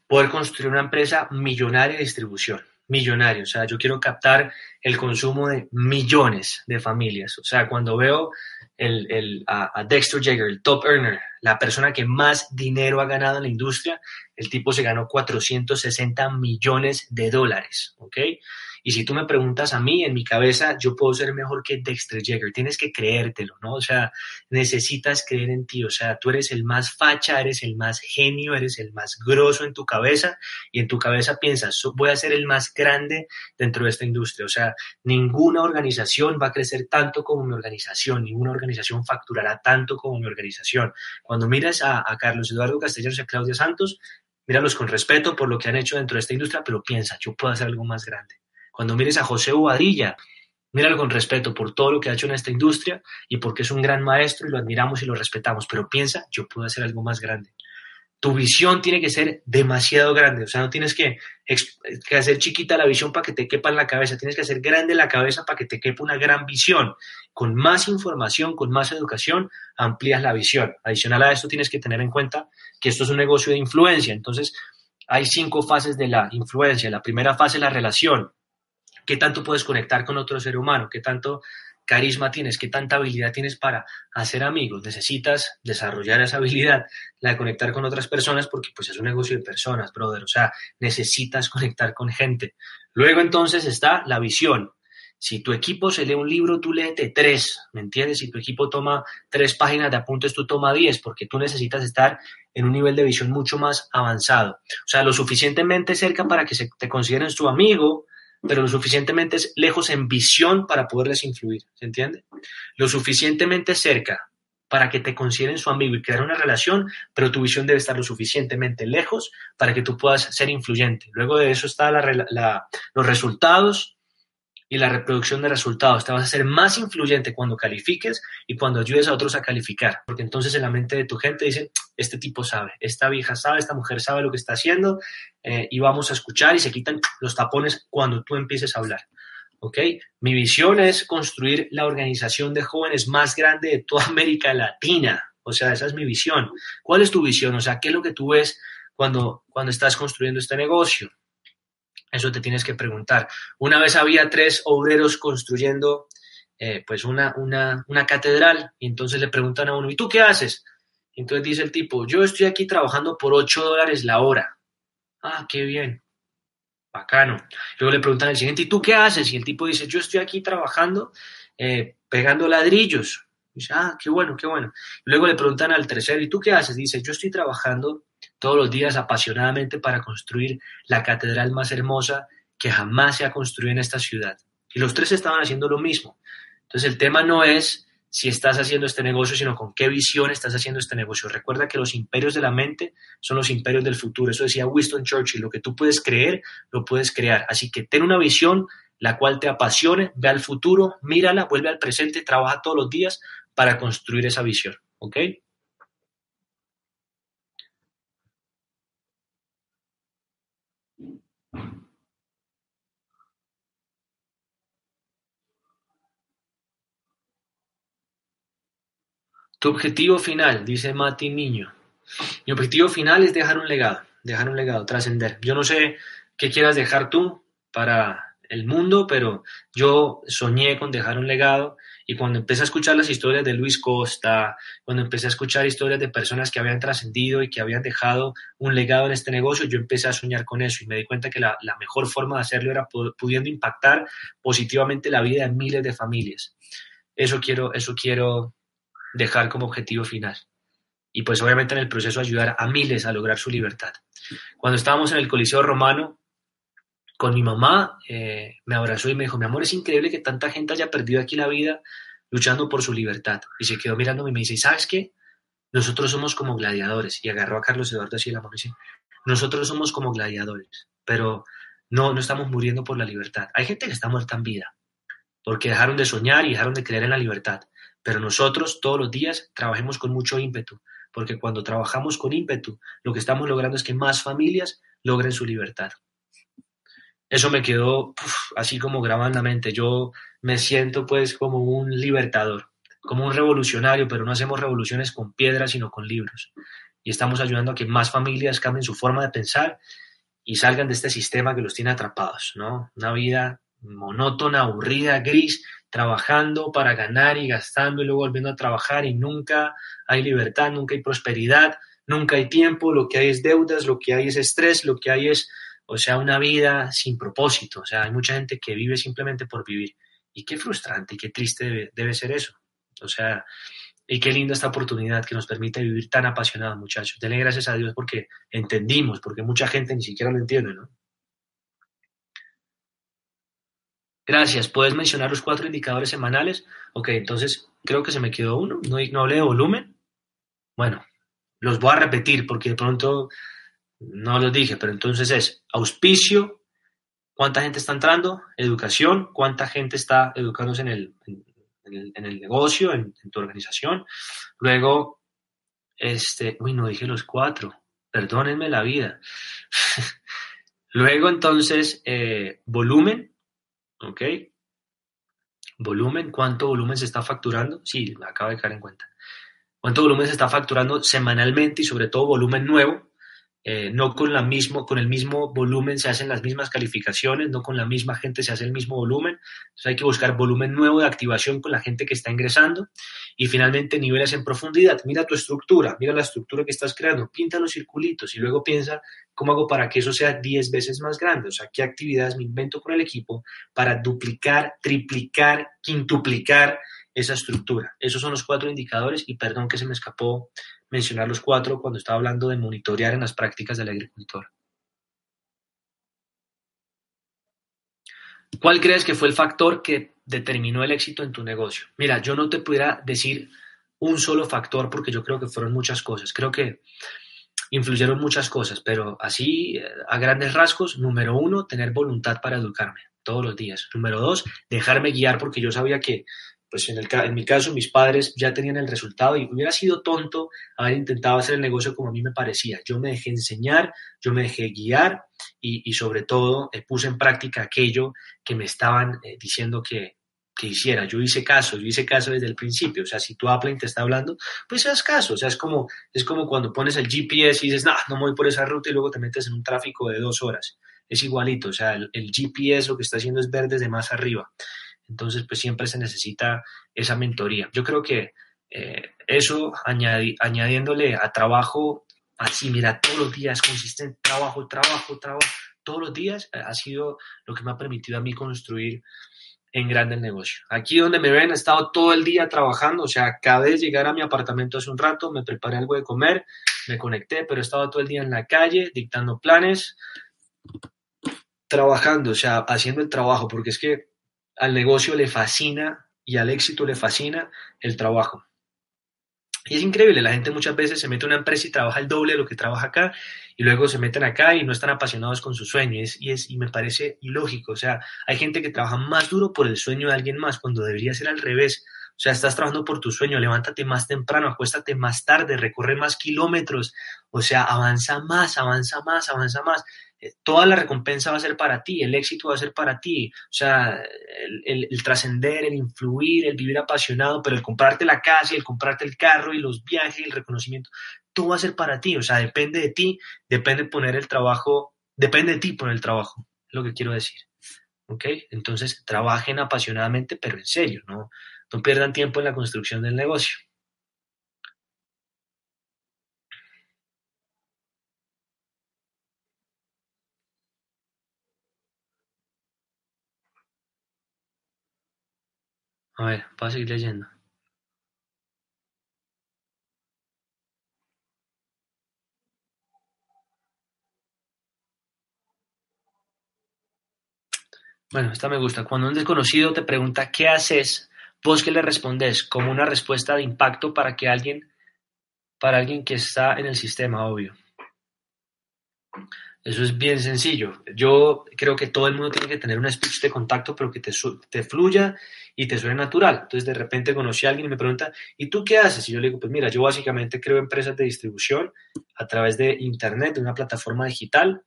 poder construir una empresa millonaria de distribución, millonaria, o sea, yo quiero captar el consumo de millones de familias, o sea, cuando veo el, el, a, Dexter Jager, el top earner, la persona que más dinero ha ganado en la industria, el tipo se ganó 460 millones de dólares. Y si tú me preguntas a mí, en mi cabeza, yo puedo ser mejor que Dexter Jagger. Tienes que creértelo, ¿no? O sea, necesitas creer en ti. O sea, tú eres el más facha, eres el más genio, eres el más grosso en tu cabeza y en tu cabeza piensas, voy a ser el más grande dentro de esta industria. O sea, ninguna organización va a crecer tanto como mi organización, ninguna organización facturará tanto como mi organización. Cuando miras a, a Carlos Eduardo Castellanos y a Claudia Santos, míralos con respeto por lo que han hecho dentro de esta industria, pero piensa, yo puedo hacer algo más grande. Cuando mires a José Bobadilla, míralo con respeto por todo lo que ha hecho en esta industria y porque es un gran maestro y lo admiramos y lo respetamos, pero piensa, yo puedo hacer algo más grande. Tu visión tiene que ser demasiado grande, o sea, no tienes que, hacer chiquita la visión para que te quepa en la cabeza, tienes que hacer grande la cabeza para que te quepa una gran visión. Con más información, con más educación, amplías la visión. Adicional a esto, tienes que tener en cuenta que esto es un negocio de influencia, entonces hay cinco fases de la influencia. La primera fase es la relación, qué tanto puedes conectar con otro ser humano, qué tanto carisma tienes, qué tanta habilidad tienes para hacer amigos. Necesitas desarrollar esa habilidad, la de conectar con otras personas, porque pues es un negocio de personas, brother. O sea, necesitas conectar con gente. Luego entonces está la visión. Si tu equipo se lee un libro, tú léete tres, ¿me entiendes? Si tu equipo toma tres páginas de apuntes, tú toma diez, porque tú necesitas estar en un nivel de visión mucho más avanzado. O sea, lo suficientemente cerca para que te consideren su amigo, pero lo suficientemente lejos en visión para poderles influir, ¿se entiende? Lo suficientemente cerca para que te consideren su amigo y crear una relación, pero tu visión debe estar lo suficientemente lejos para que tú puedas ser influyente. Luego de eso está los resultados, y la reproducción de resultados. Te vas a ser más influyente cuando califiques y cuando ayudes a otros a calificar, porque entonces en la mente de tu gente dicen, este tipo sabe, esta vieja sabe, esta mujer sabe lo que está haciendo eh, y vamos a escuchar y se quitan los tapones cuando tú empieces a hablar. ¿Ok? Mi visión es construir la organización de jóvenes más grande de toda América Latina. O sea, esa es mi visión. ¿Cuál es tu visión? O sea, ¿qué es lo que tú ves cuando, cuando estás construyendo este negocio? Eso te tienes que preguntar. Una vez había tres obreros construyendo eh, pues una, una, una catedral y entonces le preguntan a uno, ¿y tú qué haces? Entonces dice el tipo, yo estoy aquí trabajando por 8 dólares la hora. Ah, qué bien. Bacano. Luego le preguntan al siguiente, ¿y tú qué haces? Y el tipo dice, yo estoy aquí trabajando eh, pegando ladrillos. Dice, ah, qué bueno, qué bueno. Luego le preguntan al tercero, ¿y tú qué haces? Dice, yo estoy trabajando todos los días apasionadamente para construir la catedral más hermosa que jamás se ha construido en esta ciudad. Y los tres estaban haciendo lo mismo. Entonces el tema no es si estás haciendo este negocio, sino con qué visión estás haciendo este negocio. Recuerda que los imperios de la mente son los imperios del futuro. Eso decía Winston Churchill, lo que tú puedes creer, lo puedes crear. Así que ten una visión la cual te apasione, ve al futuro, mírala, vuelve al presente, trabaja todos los días para construir esa visión. ¿Ok? Objetivo final, dice Mati Niño. Mi objetivo final es dejar un legado, dejar un legado, trascender. Yo no sé qué quieras dejar tú para el mundo, pero yo soñé con dejar un legado y cuando empecé a escuchar las historias de Luis Costa, cuando empecé a escuchar historias de personas que habían trascendido y que habían dejado un legado en este negocio, yo empecé a soñar con eso y me di cuenta que la, mejor forma de hacerlo era pudiendo impactar positivamente la vida de miles de familias. Eso quiero, eso quiero dejar como objetivo final. Y pues obviamente en el proceso ayudar a miles a lograr su libertad. Cuando estábamos en el Coliseo Romano, con mi mamá, eh, me abrazó y me dijo, mi amor, es increíble que tanta gente haya perdido aquí la vida luchando por su libertad. Y se quedó mirándome y me dice, ¿sabes qué? Nosotros somos como gladiadores. Y agarró a Carlos Eduardo así la mano y dice, nosotros somos como gladiadores, pero no, no estamos muriendo por la libertad. Hay gente que está muerta en vida, porque dejaron de soñar y dejaron de creer en la libertad. Pero nosotros todos los días trabajemos con mucho ímpetu, porque cuando trabajamos con ímpetu, lo que estamos logrando es que más familias logren su libertad eso me quedó así como grabado en la mente. Yo me siento pues como un libertador, como un revolucionario, pero no hacemos revoluciones con piedras, sino con libros. Y estamos ayudando a que más familias cambien su forma de pensar y salgan de este sistema que los tiene atrapados, ¿no? Una vida monótona, aburrida, gris, trabajando para ganar y gastando y luego volviendo a trabajar y nunca hay libertad, nunca hay prosperidad, nunca hay tiempo, lo que hay es deudas, lo que hay es estrés, lo que hay es o sea, una vida sin propósito. O sea, hay mucha gente que vive simplemente por vivir. Y qué frustrante y qué triste debe, ser eso. O sea, y qué linda esta oportunidad que nos permite vivir tan apasionados, muchachos. Denle gracias a Dios porque entendimos, porque mucha gente ni siquiera lo entiende, ¿no? Gracias. ¿Puedes mencionar los cuatro indicadores semanales? Ok, entonces creo que se me quedó uno. No, no hablé de volumen. Bueno, los voy a repetir porque de pronto no lo dije, pero entonces es auspicio, cuánta gente está entrando, educación, cuánta gente está educándose en el, en, el, negocio, en, tu organización. Luego, este, uy, no dije los cuatro, perdónenme la vida. Luego, entonces, eh, volumen, ¿ok? Volumen, ¿cuánto volumen se está facturando? Sí, me acabo de caer en cuenta. ¿Cuánto volumen se está facturando semanalmente y sobre todo volumen nuevo? Eh, no con, la mismo, con el mismo volumen se hacen las mismas calificaciones, no con la misma gente se hace el mismo volumen. Entonces hay que buscar volumen nuevo de activación con la gente que está ingresando. Y finalmente niveles en profundidad. Mira tu estructura, mira la estructura que estás creando, pinta los circulitos y luego piensa cómo hago para que eso sea 10 veces más grande. O sea, qué actividades me invento con el equipo para duplicar, triplicar, quintuplicar esa estructura. Esos son los cuatro indicadores y perdón que se me escapó mencionar los cuatro cuando estaba hablando de monitorear en las prácticas del agricultor. ¿Cuál crees que fue el factor que determinó el éxito en tu negocio? Mira, yo no te pudiera decir un solo factor porque yo creo que fueron muchas cosas. Creo que influyeron muchas cosas, pero así a grandes rasgos, número uno, tener voluntad para educarme todos los días. Número dos, dejarme guiar porque yo sabía que pues en, el, en mi caso mis padres ya tenían el resultado y hubiera sido tonto haber intentado hacer el negocio como a mí me parecía. Yo me dejé enseñar, yo me dejé guiar y, sobre todo eh, puse en práctica aquello que me estaban eh, diciendo que, que hiciera. Yo hice caso, yo hice caso desde el principio. O sea, si tu Apple te está hablando, pues haz caso. O sea, es como, es como cuando pones el GPS y dices, no, no voy por esa ruta y luego te metes en un tráfico de dos horas. Es igualito. O sea, el, el GPS lo que está haciendo es ver desde más arriba. Entonces, pues siempre se necesita esa mentoría. Yo creo que eh, eso añadiéndole a trabajo, así, mira, todos los días, consistente, trabajo, trabajo, trabajo, todos los días, ha sido lo que me ha permitido a mí construir en grande el negocio. Aquí donde me ven, he estado todo el día trabajando, o sea, acabé de llegar a mi apartamento hace un rato, me preparé algo de comer, me conecté, pero he estado todo el día en la calle dictando planes, trabajando, o sea, haciendo el trabajo, porque es que al negocio le fascina y al éxito le fascina el trabajo. Y es increíble, la gente muchas veces se mete en una empresa y trabaja el doble de lo que trabaja acá y luego se meten acá y no están apasionados con su sueño. Y, es, y me parece ilógico. O sea, hay gente que trabaja más duro por el sueño de alguien más cuando debería ser al revés. O sea, estás trabajando por tu sueño, levántate más temprano, acuéstate más tarde, recorre más kilómetros. O sea, avanza más, avanza más, avanza más. Eh, toda la recompensa va a ser para ti, el éxito va a ser para ti, o sea, el, trascender, el influir, el vivir apasionado, pero el comprarte la casa, el comprarte el carro y los viajes, el reconocimiento, todo va a ser para ti, o sea, depende de ti, depende poner el trabajo, depende de ti poner el trabajo, es lo que quiero decir. ¿Ok? Entonces, trabajen apasionadamente, pero en serio, ¿no? No pierdan tiempo en la construcción del negocio. A ver, a seguir leyendo. Bueno, esta me gusta. Cuando un desconocido te pregunta qué haces, vos qué le respondes como una respuesta de impacto para que alguien, para alguien que está en el sistema, obvio. Eso es bien sencillo. Yo creo que todo el mundo tiene que tener un speech de contacto, pero que te, te fluya y te suene natural. Entonces, de repente conocí a alguien y me pregunta, ¿y tú qué haces? Y yo le digo, pues mira, yo básicamente creo empresas de distribución a través de Internet, de una plataforma digital,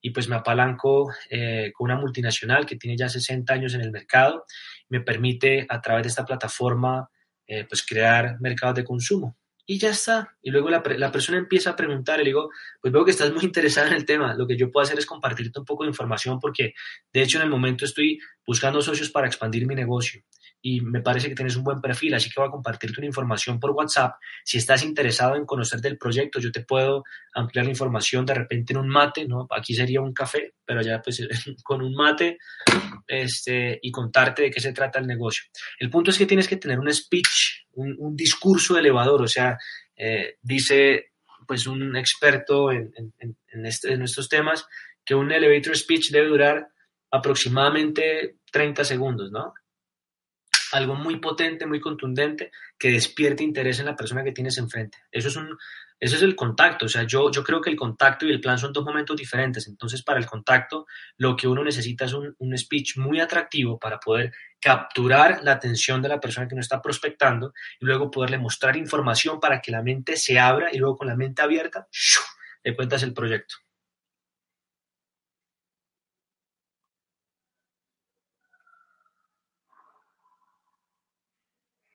y pues me apalanco eh, con una multinacional que tiene ya 60 años en el mercado. Me permite a través de esta plataforma eh, pues crear mercados de consumo. Y ya está. Y luego la, la, persona empieza a preguntar y le digo, pues veo que estás muy interesado en el tema, lo que yo puedo hacer es compartirte un poco de información porque de hecho en el momento estoy buscando socios para expandir mi negocio y me parece que tienes un buen perfil, así que voy a compartirte una información por WhatsApp. Si estás interesado en conocer del proyecto, yo te puedo ampliar la información de repente en un mate, ¿no? Aquí sería un café, pero allá pues con un mate este, y contarte de qué se trata el negocio. El punto es que tienes que tener un speech, un, discurso elevador, o sea, eh, dice pues un experto en, en, este, estos temas que un elevator speech debe durar aproximadamente 30 segundos, ¿no? Algo muy potente, muy contundente, que despierte interés en la persona que tienes enfrente. Eso es, un, eso es el contacto. O sea, yo, yo creo que el contacto y el plan son dos momentos diferentes. Entonces, para el contacto, lo que uno necesita es un, un speech muy atractivo para poder capturar la atención de la persona que uno está prospectando y luego poderle mostrar información para que la mente se abra y luego con la mente abierta, le cuentas el proyecto.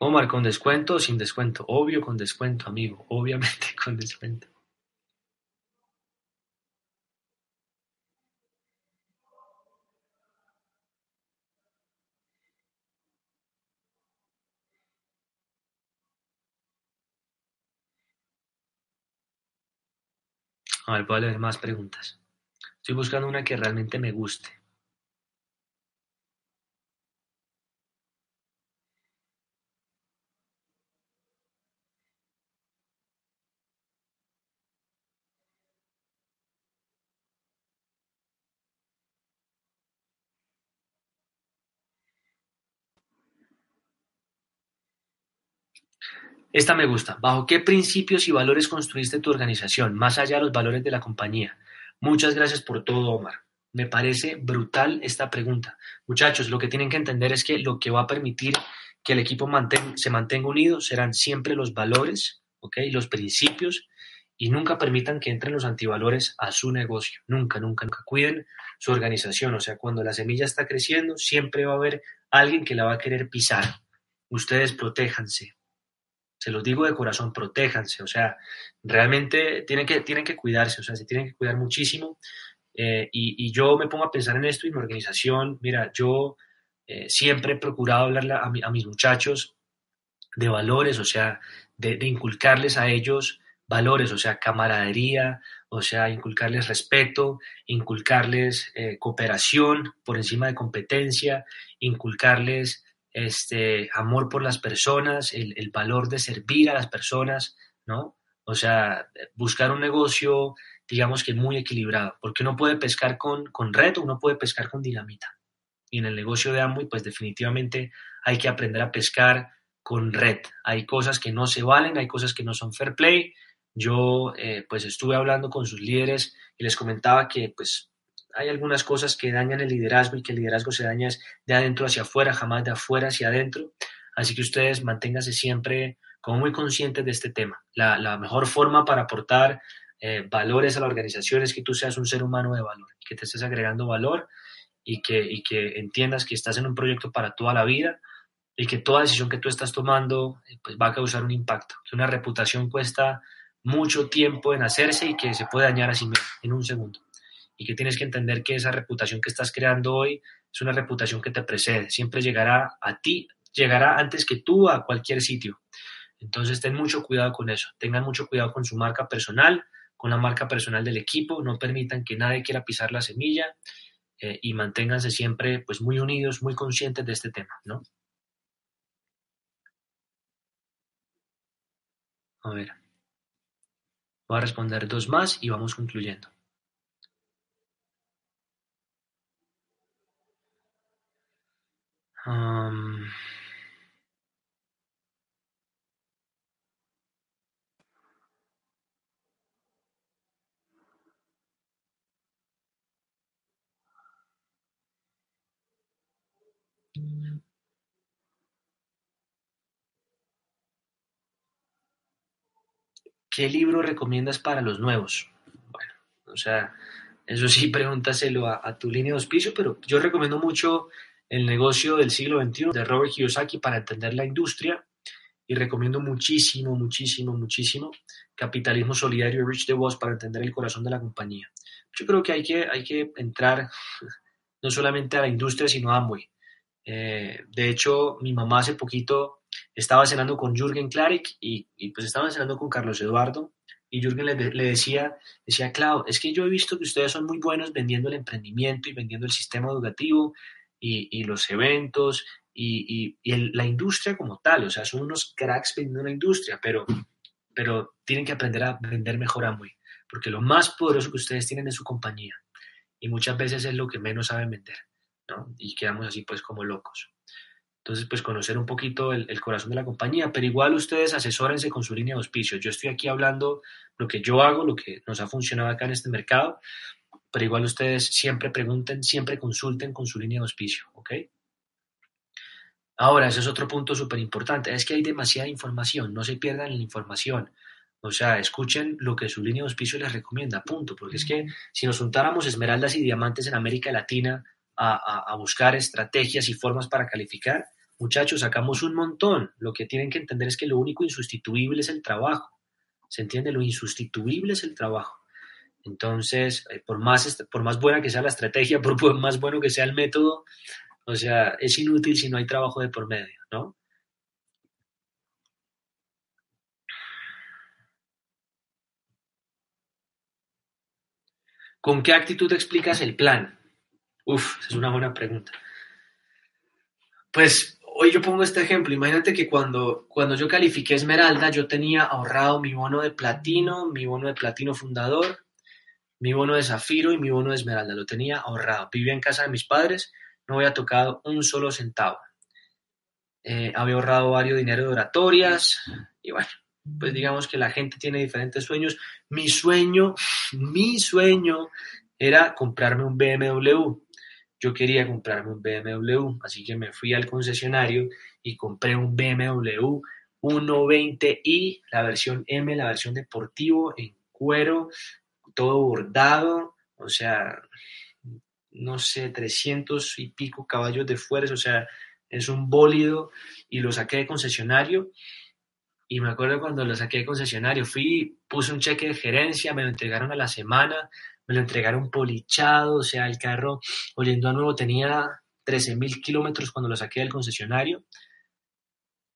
Omar, ¿con descuento o sin descuento? Obvio con descuento, amigo. Obviamente con descuento. A ver, a leer más preguntas. Estoy buscando una que realmente me guste. Esta me gusta. ¿Bajo qué principios y valores construiste tu organización, más allá de los valores de la compañía? Muchas gracias por todo, Omar. Me parece brutal esta pregunta. Muchachos, lo que tienen que entender es que lo que va a permitir que el equipo se mantenga unido serán siempre los valores, ¿ok? Los principios y nunca permitan que entren los antivalores a su negocio. Nunca, nunca, nunca. Cuiden su organización. O sea, cuando la semilla está creciendo, siempre va a haber alguien que la va a querer pisar. Ustedes protéjanse, se los digo de corazón, protéjanse, o sea, realmente tienen que, tienen que cuidarse, o sea, se tienen que cuidar muchísimo. Eh, y, yo me pongo a pensar en esto y mi organización, mira, yo eh, siempre he procurado hablarle a, mis muchachos de valores, o sea, de, inculcarles a ellos valores, o sea, camaradería, o sea, inculcarles respeto, inculcarles eh, cooperación por encima de competencia, inculcarles este, amor por las personas, el, el, valor de servir a las personas, ¿no? O sea, buscar un negocio, digamos que muy equilibrado, porque uno puede pescar con, con red o uno puede pescar con dinamita. Y en el negocio de Amway, pues definitivamente hay que aprender a pescar con red. Hay cosas que no se valen, hay cosas que no son fair play. Yo, eh, pues estuve hablando con sus líderes y les comentaba que, pues, hay algunas cosas que dañan el liderazgo y que el liderazgo se daña de adentro hacia afuera, jamás de afuera hacia adentro. Así que ustedes manténganse siempre como muy conscientes de este tema. La, mejor forma para aportar eh, valores a la organización es que tú seas un ser humano de valor, que te estés agregando valor y que, y que entiendas que estás en un proyecto para toda la vida y que toda decisión que tú estás tomando eh, pues va a causar un impacto, que una reputación cuesta mucho tiempo en hacerse y que se puede dañar así mismo en un segundo. Y que tienes que entender que esa reputación que estás creando hoy es una reputación que te precede, siempre llegará a ti, llegará antes que tú a cualquier sitio. Entonces, ten mucho cuidado con eso. Tengan mucho cuidado con su marca personal, con la marca personal del equipo. No permitan que nadie quiera pisar la semilla eh, y manténganse siempre pues, muy unidos, muy conscientes de este tema, ¿no? A ver. Voy a responder dos más y vamos concluyendo. ¿Qué libro recomiendas para los nuevos? Bueno, o sea, eso sí, pregúntaselo a, tu línea de auspicio, pero yo recomiendo mucho El negocio del siglo XXI de Robert Kiyosaki para entender la industria y recomiendo muchísimo, muchísimo, muchísimo Capitalismo Solidario de Rich DeVos para entender el corazón de la compañía. Yo creo que hay que, hay que entrar no solamente a la industria, sino a Amway. Eh, de hecho, mi mamá hace poquito estaba cenando con Jürgen Klarik y, pues estaba cenando con Carlos Eduardo y Jürgen le, decía, decía, Clau, es que yo he visto que ustedes son muy buenos vendiendo el emprendimiento y vendiendo el sistema educativo y, los eventos y, la industria como tal, o sea, son unos cracks vendiendo la industria, pero, pero tienen que aprender a vender mejor a muy, porque lo más poderoso que ustedes tienen es su compañía y muchas veces es lo que menos saben vender, ¿no? Y quedamos así pues como locos. Entonces, pues conocer un poquito el, corazón de la compañía, pero igual ustedes asesórense con su línea de auspicio. Yo estoy aquí hablando lo que yo hago, lo que nos ha funcionado acá en este mercado, pero igual ustedes siempre pregunten, siempre consulten con su línea de auspicio, ¿ok? Ahora, ese es otro punto súper importante, es que hay demasiada información, no se pierdan la información. O sea, escuchen lo que su línea de auspicio les recomienda, punto, porque es que si nos juntáramos esmeraldas y diamantes en América Latina, a, buscar estrategias y formas para calificar, muchachos, sacamos un montón. Lo que tienen que entender es que lo único insustituible es el trabajo. ¿Se entiende? Lo insustituible es el trabajo. Entonces, eh, por más, por más buena que sea la estrategia, por más bueno que sea el método, o sea, es inútil si no hay trabajo de por medio, ¿no? ¿Con qué actitud explicas el plan? Uf, es una buena pregunta. Pues hoy yo pongo este ejemplo. Imagínate que cuando, cuando yo califiqué Esmeralda, yo tenía ahorrado mi bono de platino, mi bono de platino fundador, mi bono de zafiro y mi bono de Esmeralda. Lo tenía ahorrado. Vivía en casa de mis padres, no había tocado un solo centavo. Eh, había ahorrado varios dinero de oratorias y bueno, pues digamos que la gente tiene diferentes sueños. Mi sueño, mi sueño era comprarme un BMW yo quería comprarme un BMW, así que me fui al concesionario y compré un BMW 120i, la versión M, la versión deportivo, en cuero, todo bordado, o sea, no sé, 300 y pico caballos de fuerza, o sea, es un bólido y lo saqué de concesionario. Y me acuerdo cuando lo saqué de concesionario, fui, puse un cheque de gerencia, me lo entregaron a la semana, me lo entregaron polichado, o sea, el carro oliendo a nuevo tenía 13 mil kilómetros cuando lo saqué del concesionario.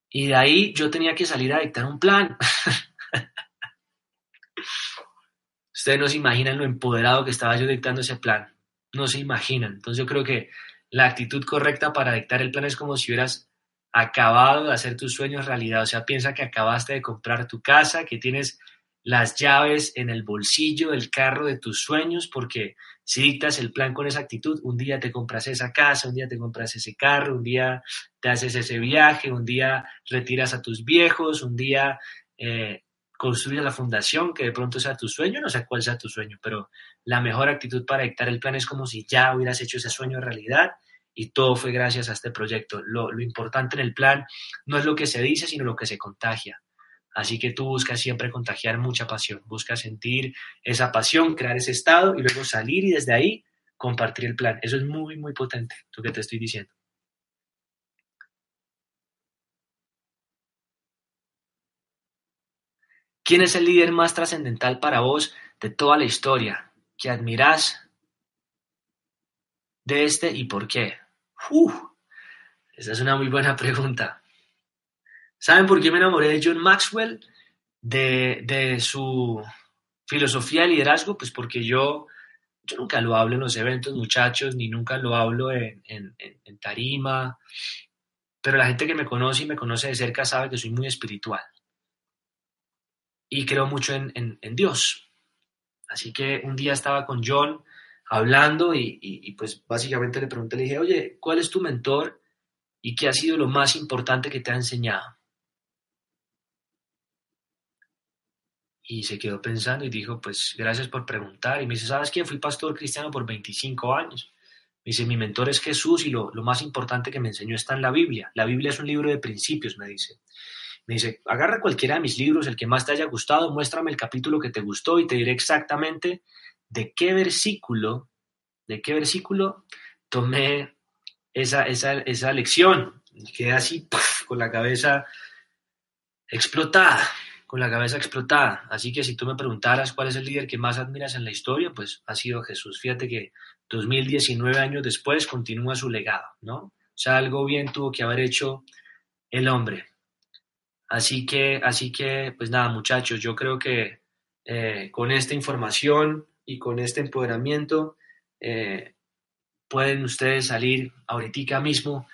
Y de ahí yo tenía que salir a dictar un plan. Ustedes no se imaginan lo empoderado que estaba yo dictando ese plan. No se imaginan. Entonces yo creo que la actitud correcta para dictar el plan es como si hubieras acabado de hacer tus sueños realidad. O sea, piensa que acabaste de comprar tu casa, que tienes las llaves en el bolsillo del carro de tus sueños, porque si dictas el plan con esa actitud, un día te compras esa casa, un día te compras ese carro, un día te haces ese viaje, un día retiras a tus viejos, un día eh, construyes la fundación que de pronto sea tu sueño, no sé cuál sea tu sueño, pero la mejor actitud para dictar el plan es como si ya hubieras hecho ese sueño realidad y todo fue gracias a este proyecto. Lo, lo importante en el plan no es lo que se dice, sino lo que se contagia. Así que tú buscas siempre contagiar mucha pasión, buscas sentir esa pasión, crear ese estado y luego salir y desde ahí compartir el plan. Eso es muy, muy potente, lo que te estoy diciendo. ¿Quién es el líder más trascendental para vos de toda la historia que admirás de este y por qué? esa es una muy buena pregunta. ¿Saben por qué me enamoré de John Maxwell? De, su filosofía de liderazgo, pues porque yo, yo nunca lo hablo en los eventos, muchachos, ni nunca lo hablo en, tarima, pero la gente que me conoce y me conoce de cerca sabe que soy muy espiritual y creo mucho en, Dios. Así que un día estaba con John hablando y, y, pues básicamente le pregunté, le dije, oye, ¿cuál es tu mentor y qué ha sido lo más importante que te ha enseñado? Y se quedó pensando y dijo, pues gracias por preguntar. Y me dice, ¿sabes quién? Fui pastor cristiano por 25 años. Me dice, mi mentor es Jesús y lo, lo, más importante que me enseñó está en la Biblia. La Biblia es un libro de principios, me dice. Me dice, agarra cualquiera de mis libros, el que más te haya gustado, muéstrame el capítulo que te gustó y te diré exactamente de qué versículo, de qué versículo tomé esa, esa, esa lección. Y quedé así, con la cabeza explotada con la cabeza explotada. Así que si tú me preguntaras cuál es el líder que más admiras en la historia, pues ha sido Jesús. Fíjate que 2019 años después continúa su legado, ¿no? O sea, algo bien tuvo que haber hecho el hombre. Así que, así que, pues nada, muchachos, yo creo que eh, con esta información y con este empoderamiento eh, pueden ustedes salir ahorita mismo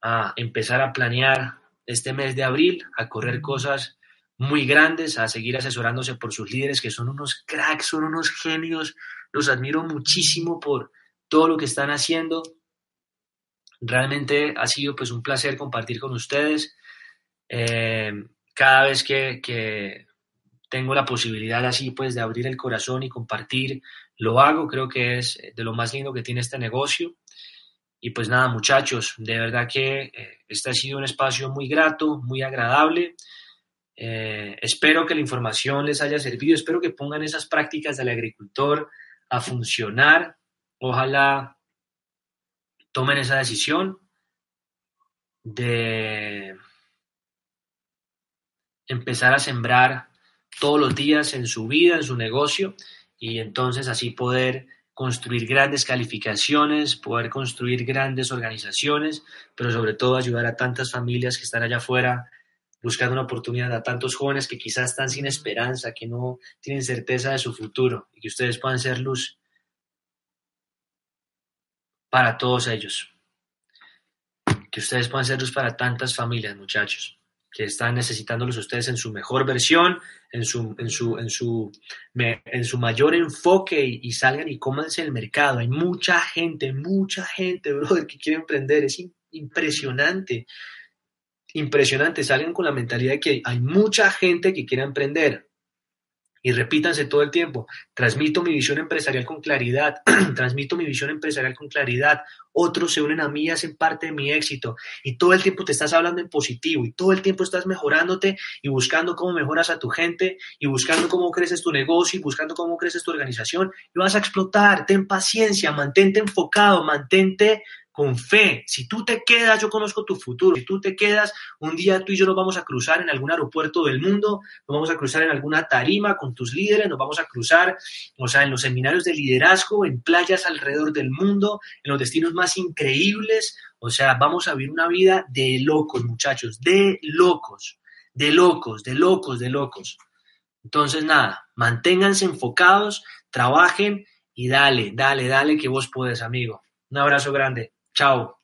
a empezar a planear este mes de abril, a correr cosas muy grandes, a seguir asesorándose por sus líderes, que son unos cracks, son unos genios. Los admiro muchísimo por todo lo que están haciendo. Realmente ha sido pues un placer compartir con ustedes. Eh, cada vez que, que, tengo la posibilidad así pues de abrir el corazón y compartir, lo hago. Creo que es de lo más lindo que tiene este negocio. Y pues nada, muchachos, de verdad que eh, este ha sido un espacio muy grato, muy agradable. Eh, espero que la información les haya servido, espero que pongan esas prácticas del agricultor a funcionar. Ojalá tomen esa decisión de empezar a sembrar todos los días en su vida, en su negocio, y entonces así poder construir grandes calificaciones, poder construir grandes organizaciones, pero sobre todo ayudar a tantas familias que están allá afuera buscando una oportunidad a tantos jóvenes que quizás están sin esperanza, que no tienen certeza de su futuro y que ustedes puedan ser luz para todos ellos. Que ustedes puedan ser luz para tantas familias, muchachos, que están necesitándolos ustedes en su mejor versión, en su, en su, en su, en su mayor enfoque y, salgan y cómanse el mercado. Hay mucha gente, mucha gente, brother, que quiere emprender. Es impresionante impresionante, salgan con la mentalidad de que hay mucha gente que quiere emprender. Y repítanse todo el tiempo, transmito mi visión empresarial con claridad, transmito mi visión empresarial con claridad, otros se unen a mí hacen parte de mi éxito. Y todo el tiempo te estás hablando en positivo y todo el tiempo estás mejorándote y buscando cómo mejoras a tu gente y buscando cómo creces tu negocio y buscando cómo creces tu organización. Y vas a explotar, ten paciencia, mantente enfocado, mantente con fe. Si tú te quedas, yo conozco tu futuro. Si tú te quedas, un día tú y yo nos vamos a cruzar en algún aeropuerto del mundo, nos vamos a cruzar en alguna tarima con tus líderes, nos vamos a cruzar, o sea, en los seminarios de liderazgo, en playas alrededor del mundo, en los destinos más increíbles. O sea, vamos a vivir una vida de locos, muchachos, de locos, de locos, de locos, de locos. Entonces, nada, manténganse enfocados, trabajen y dale, dale, dale que vos podés, amigo. Un abrazo grande. Tchau!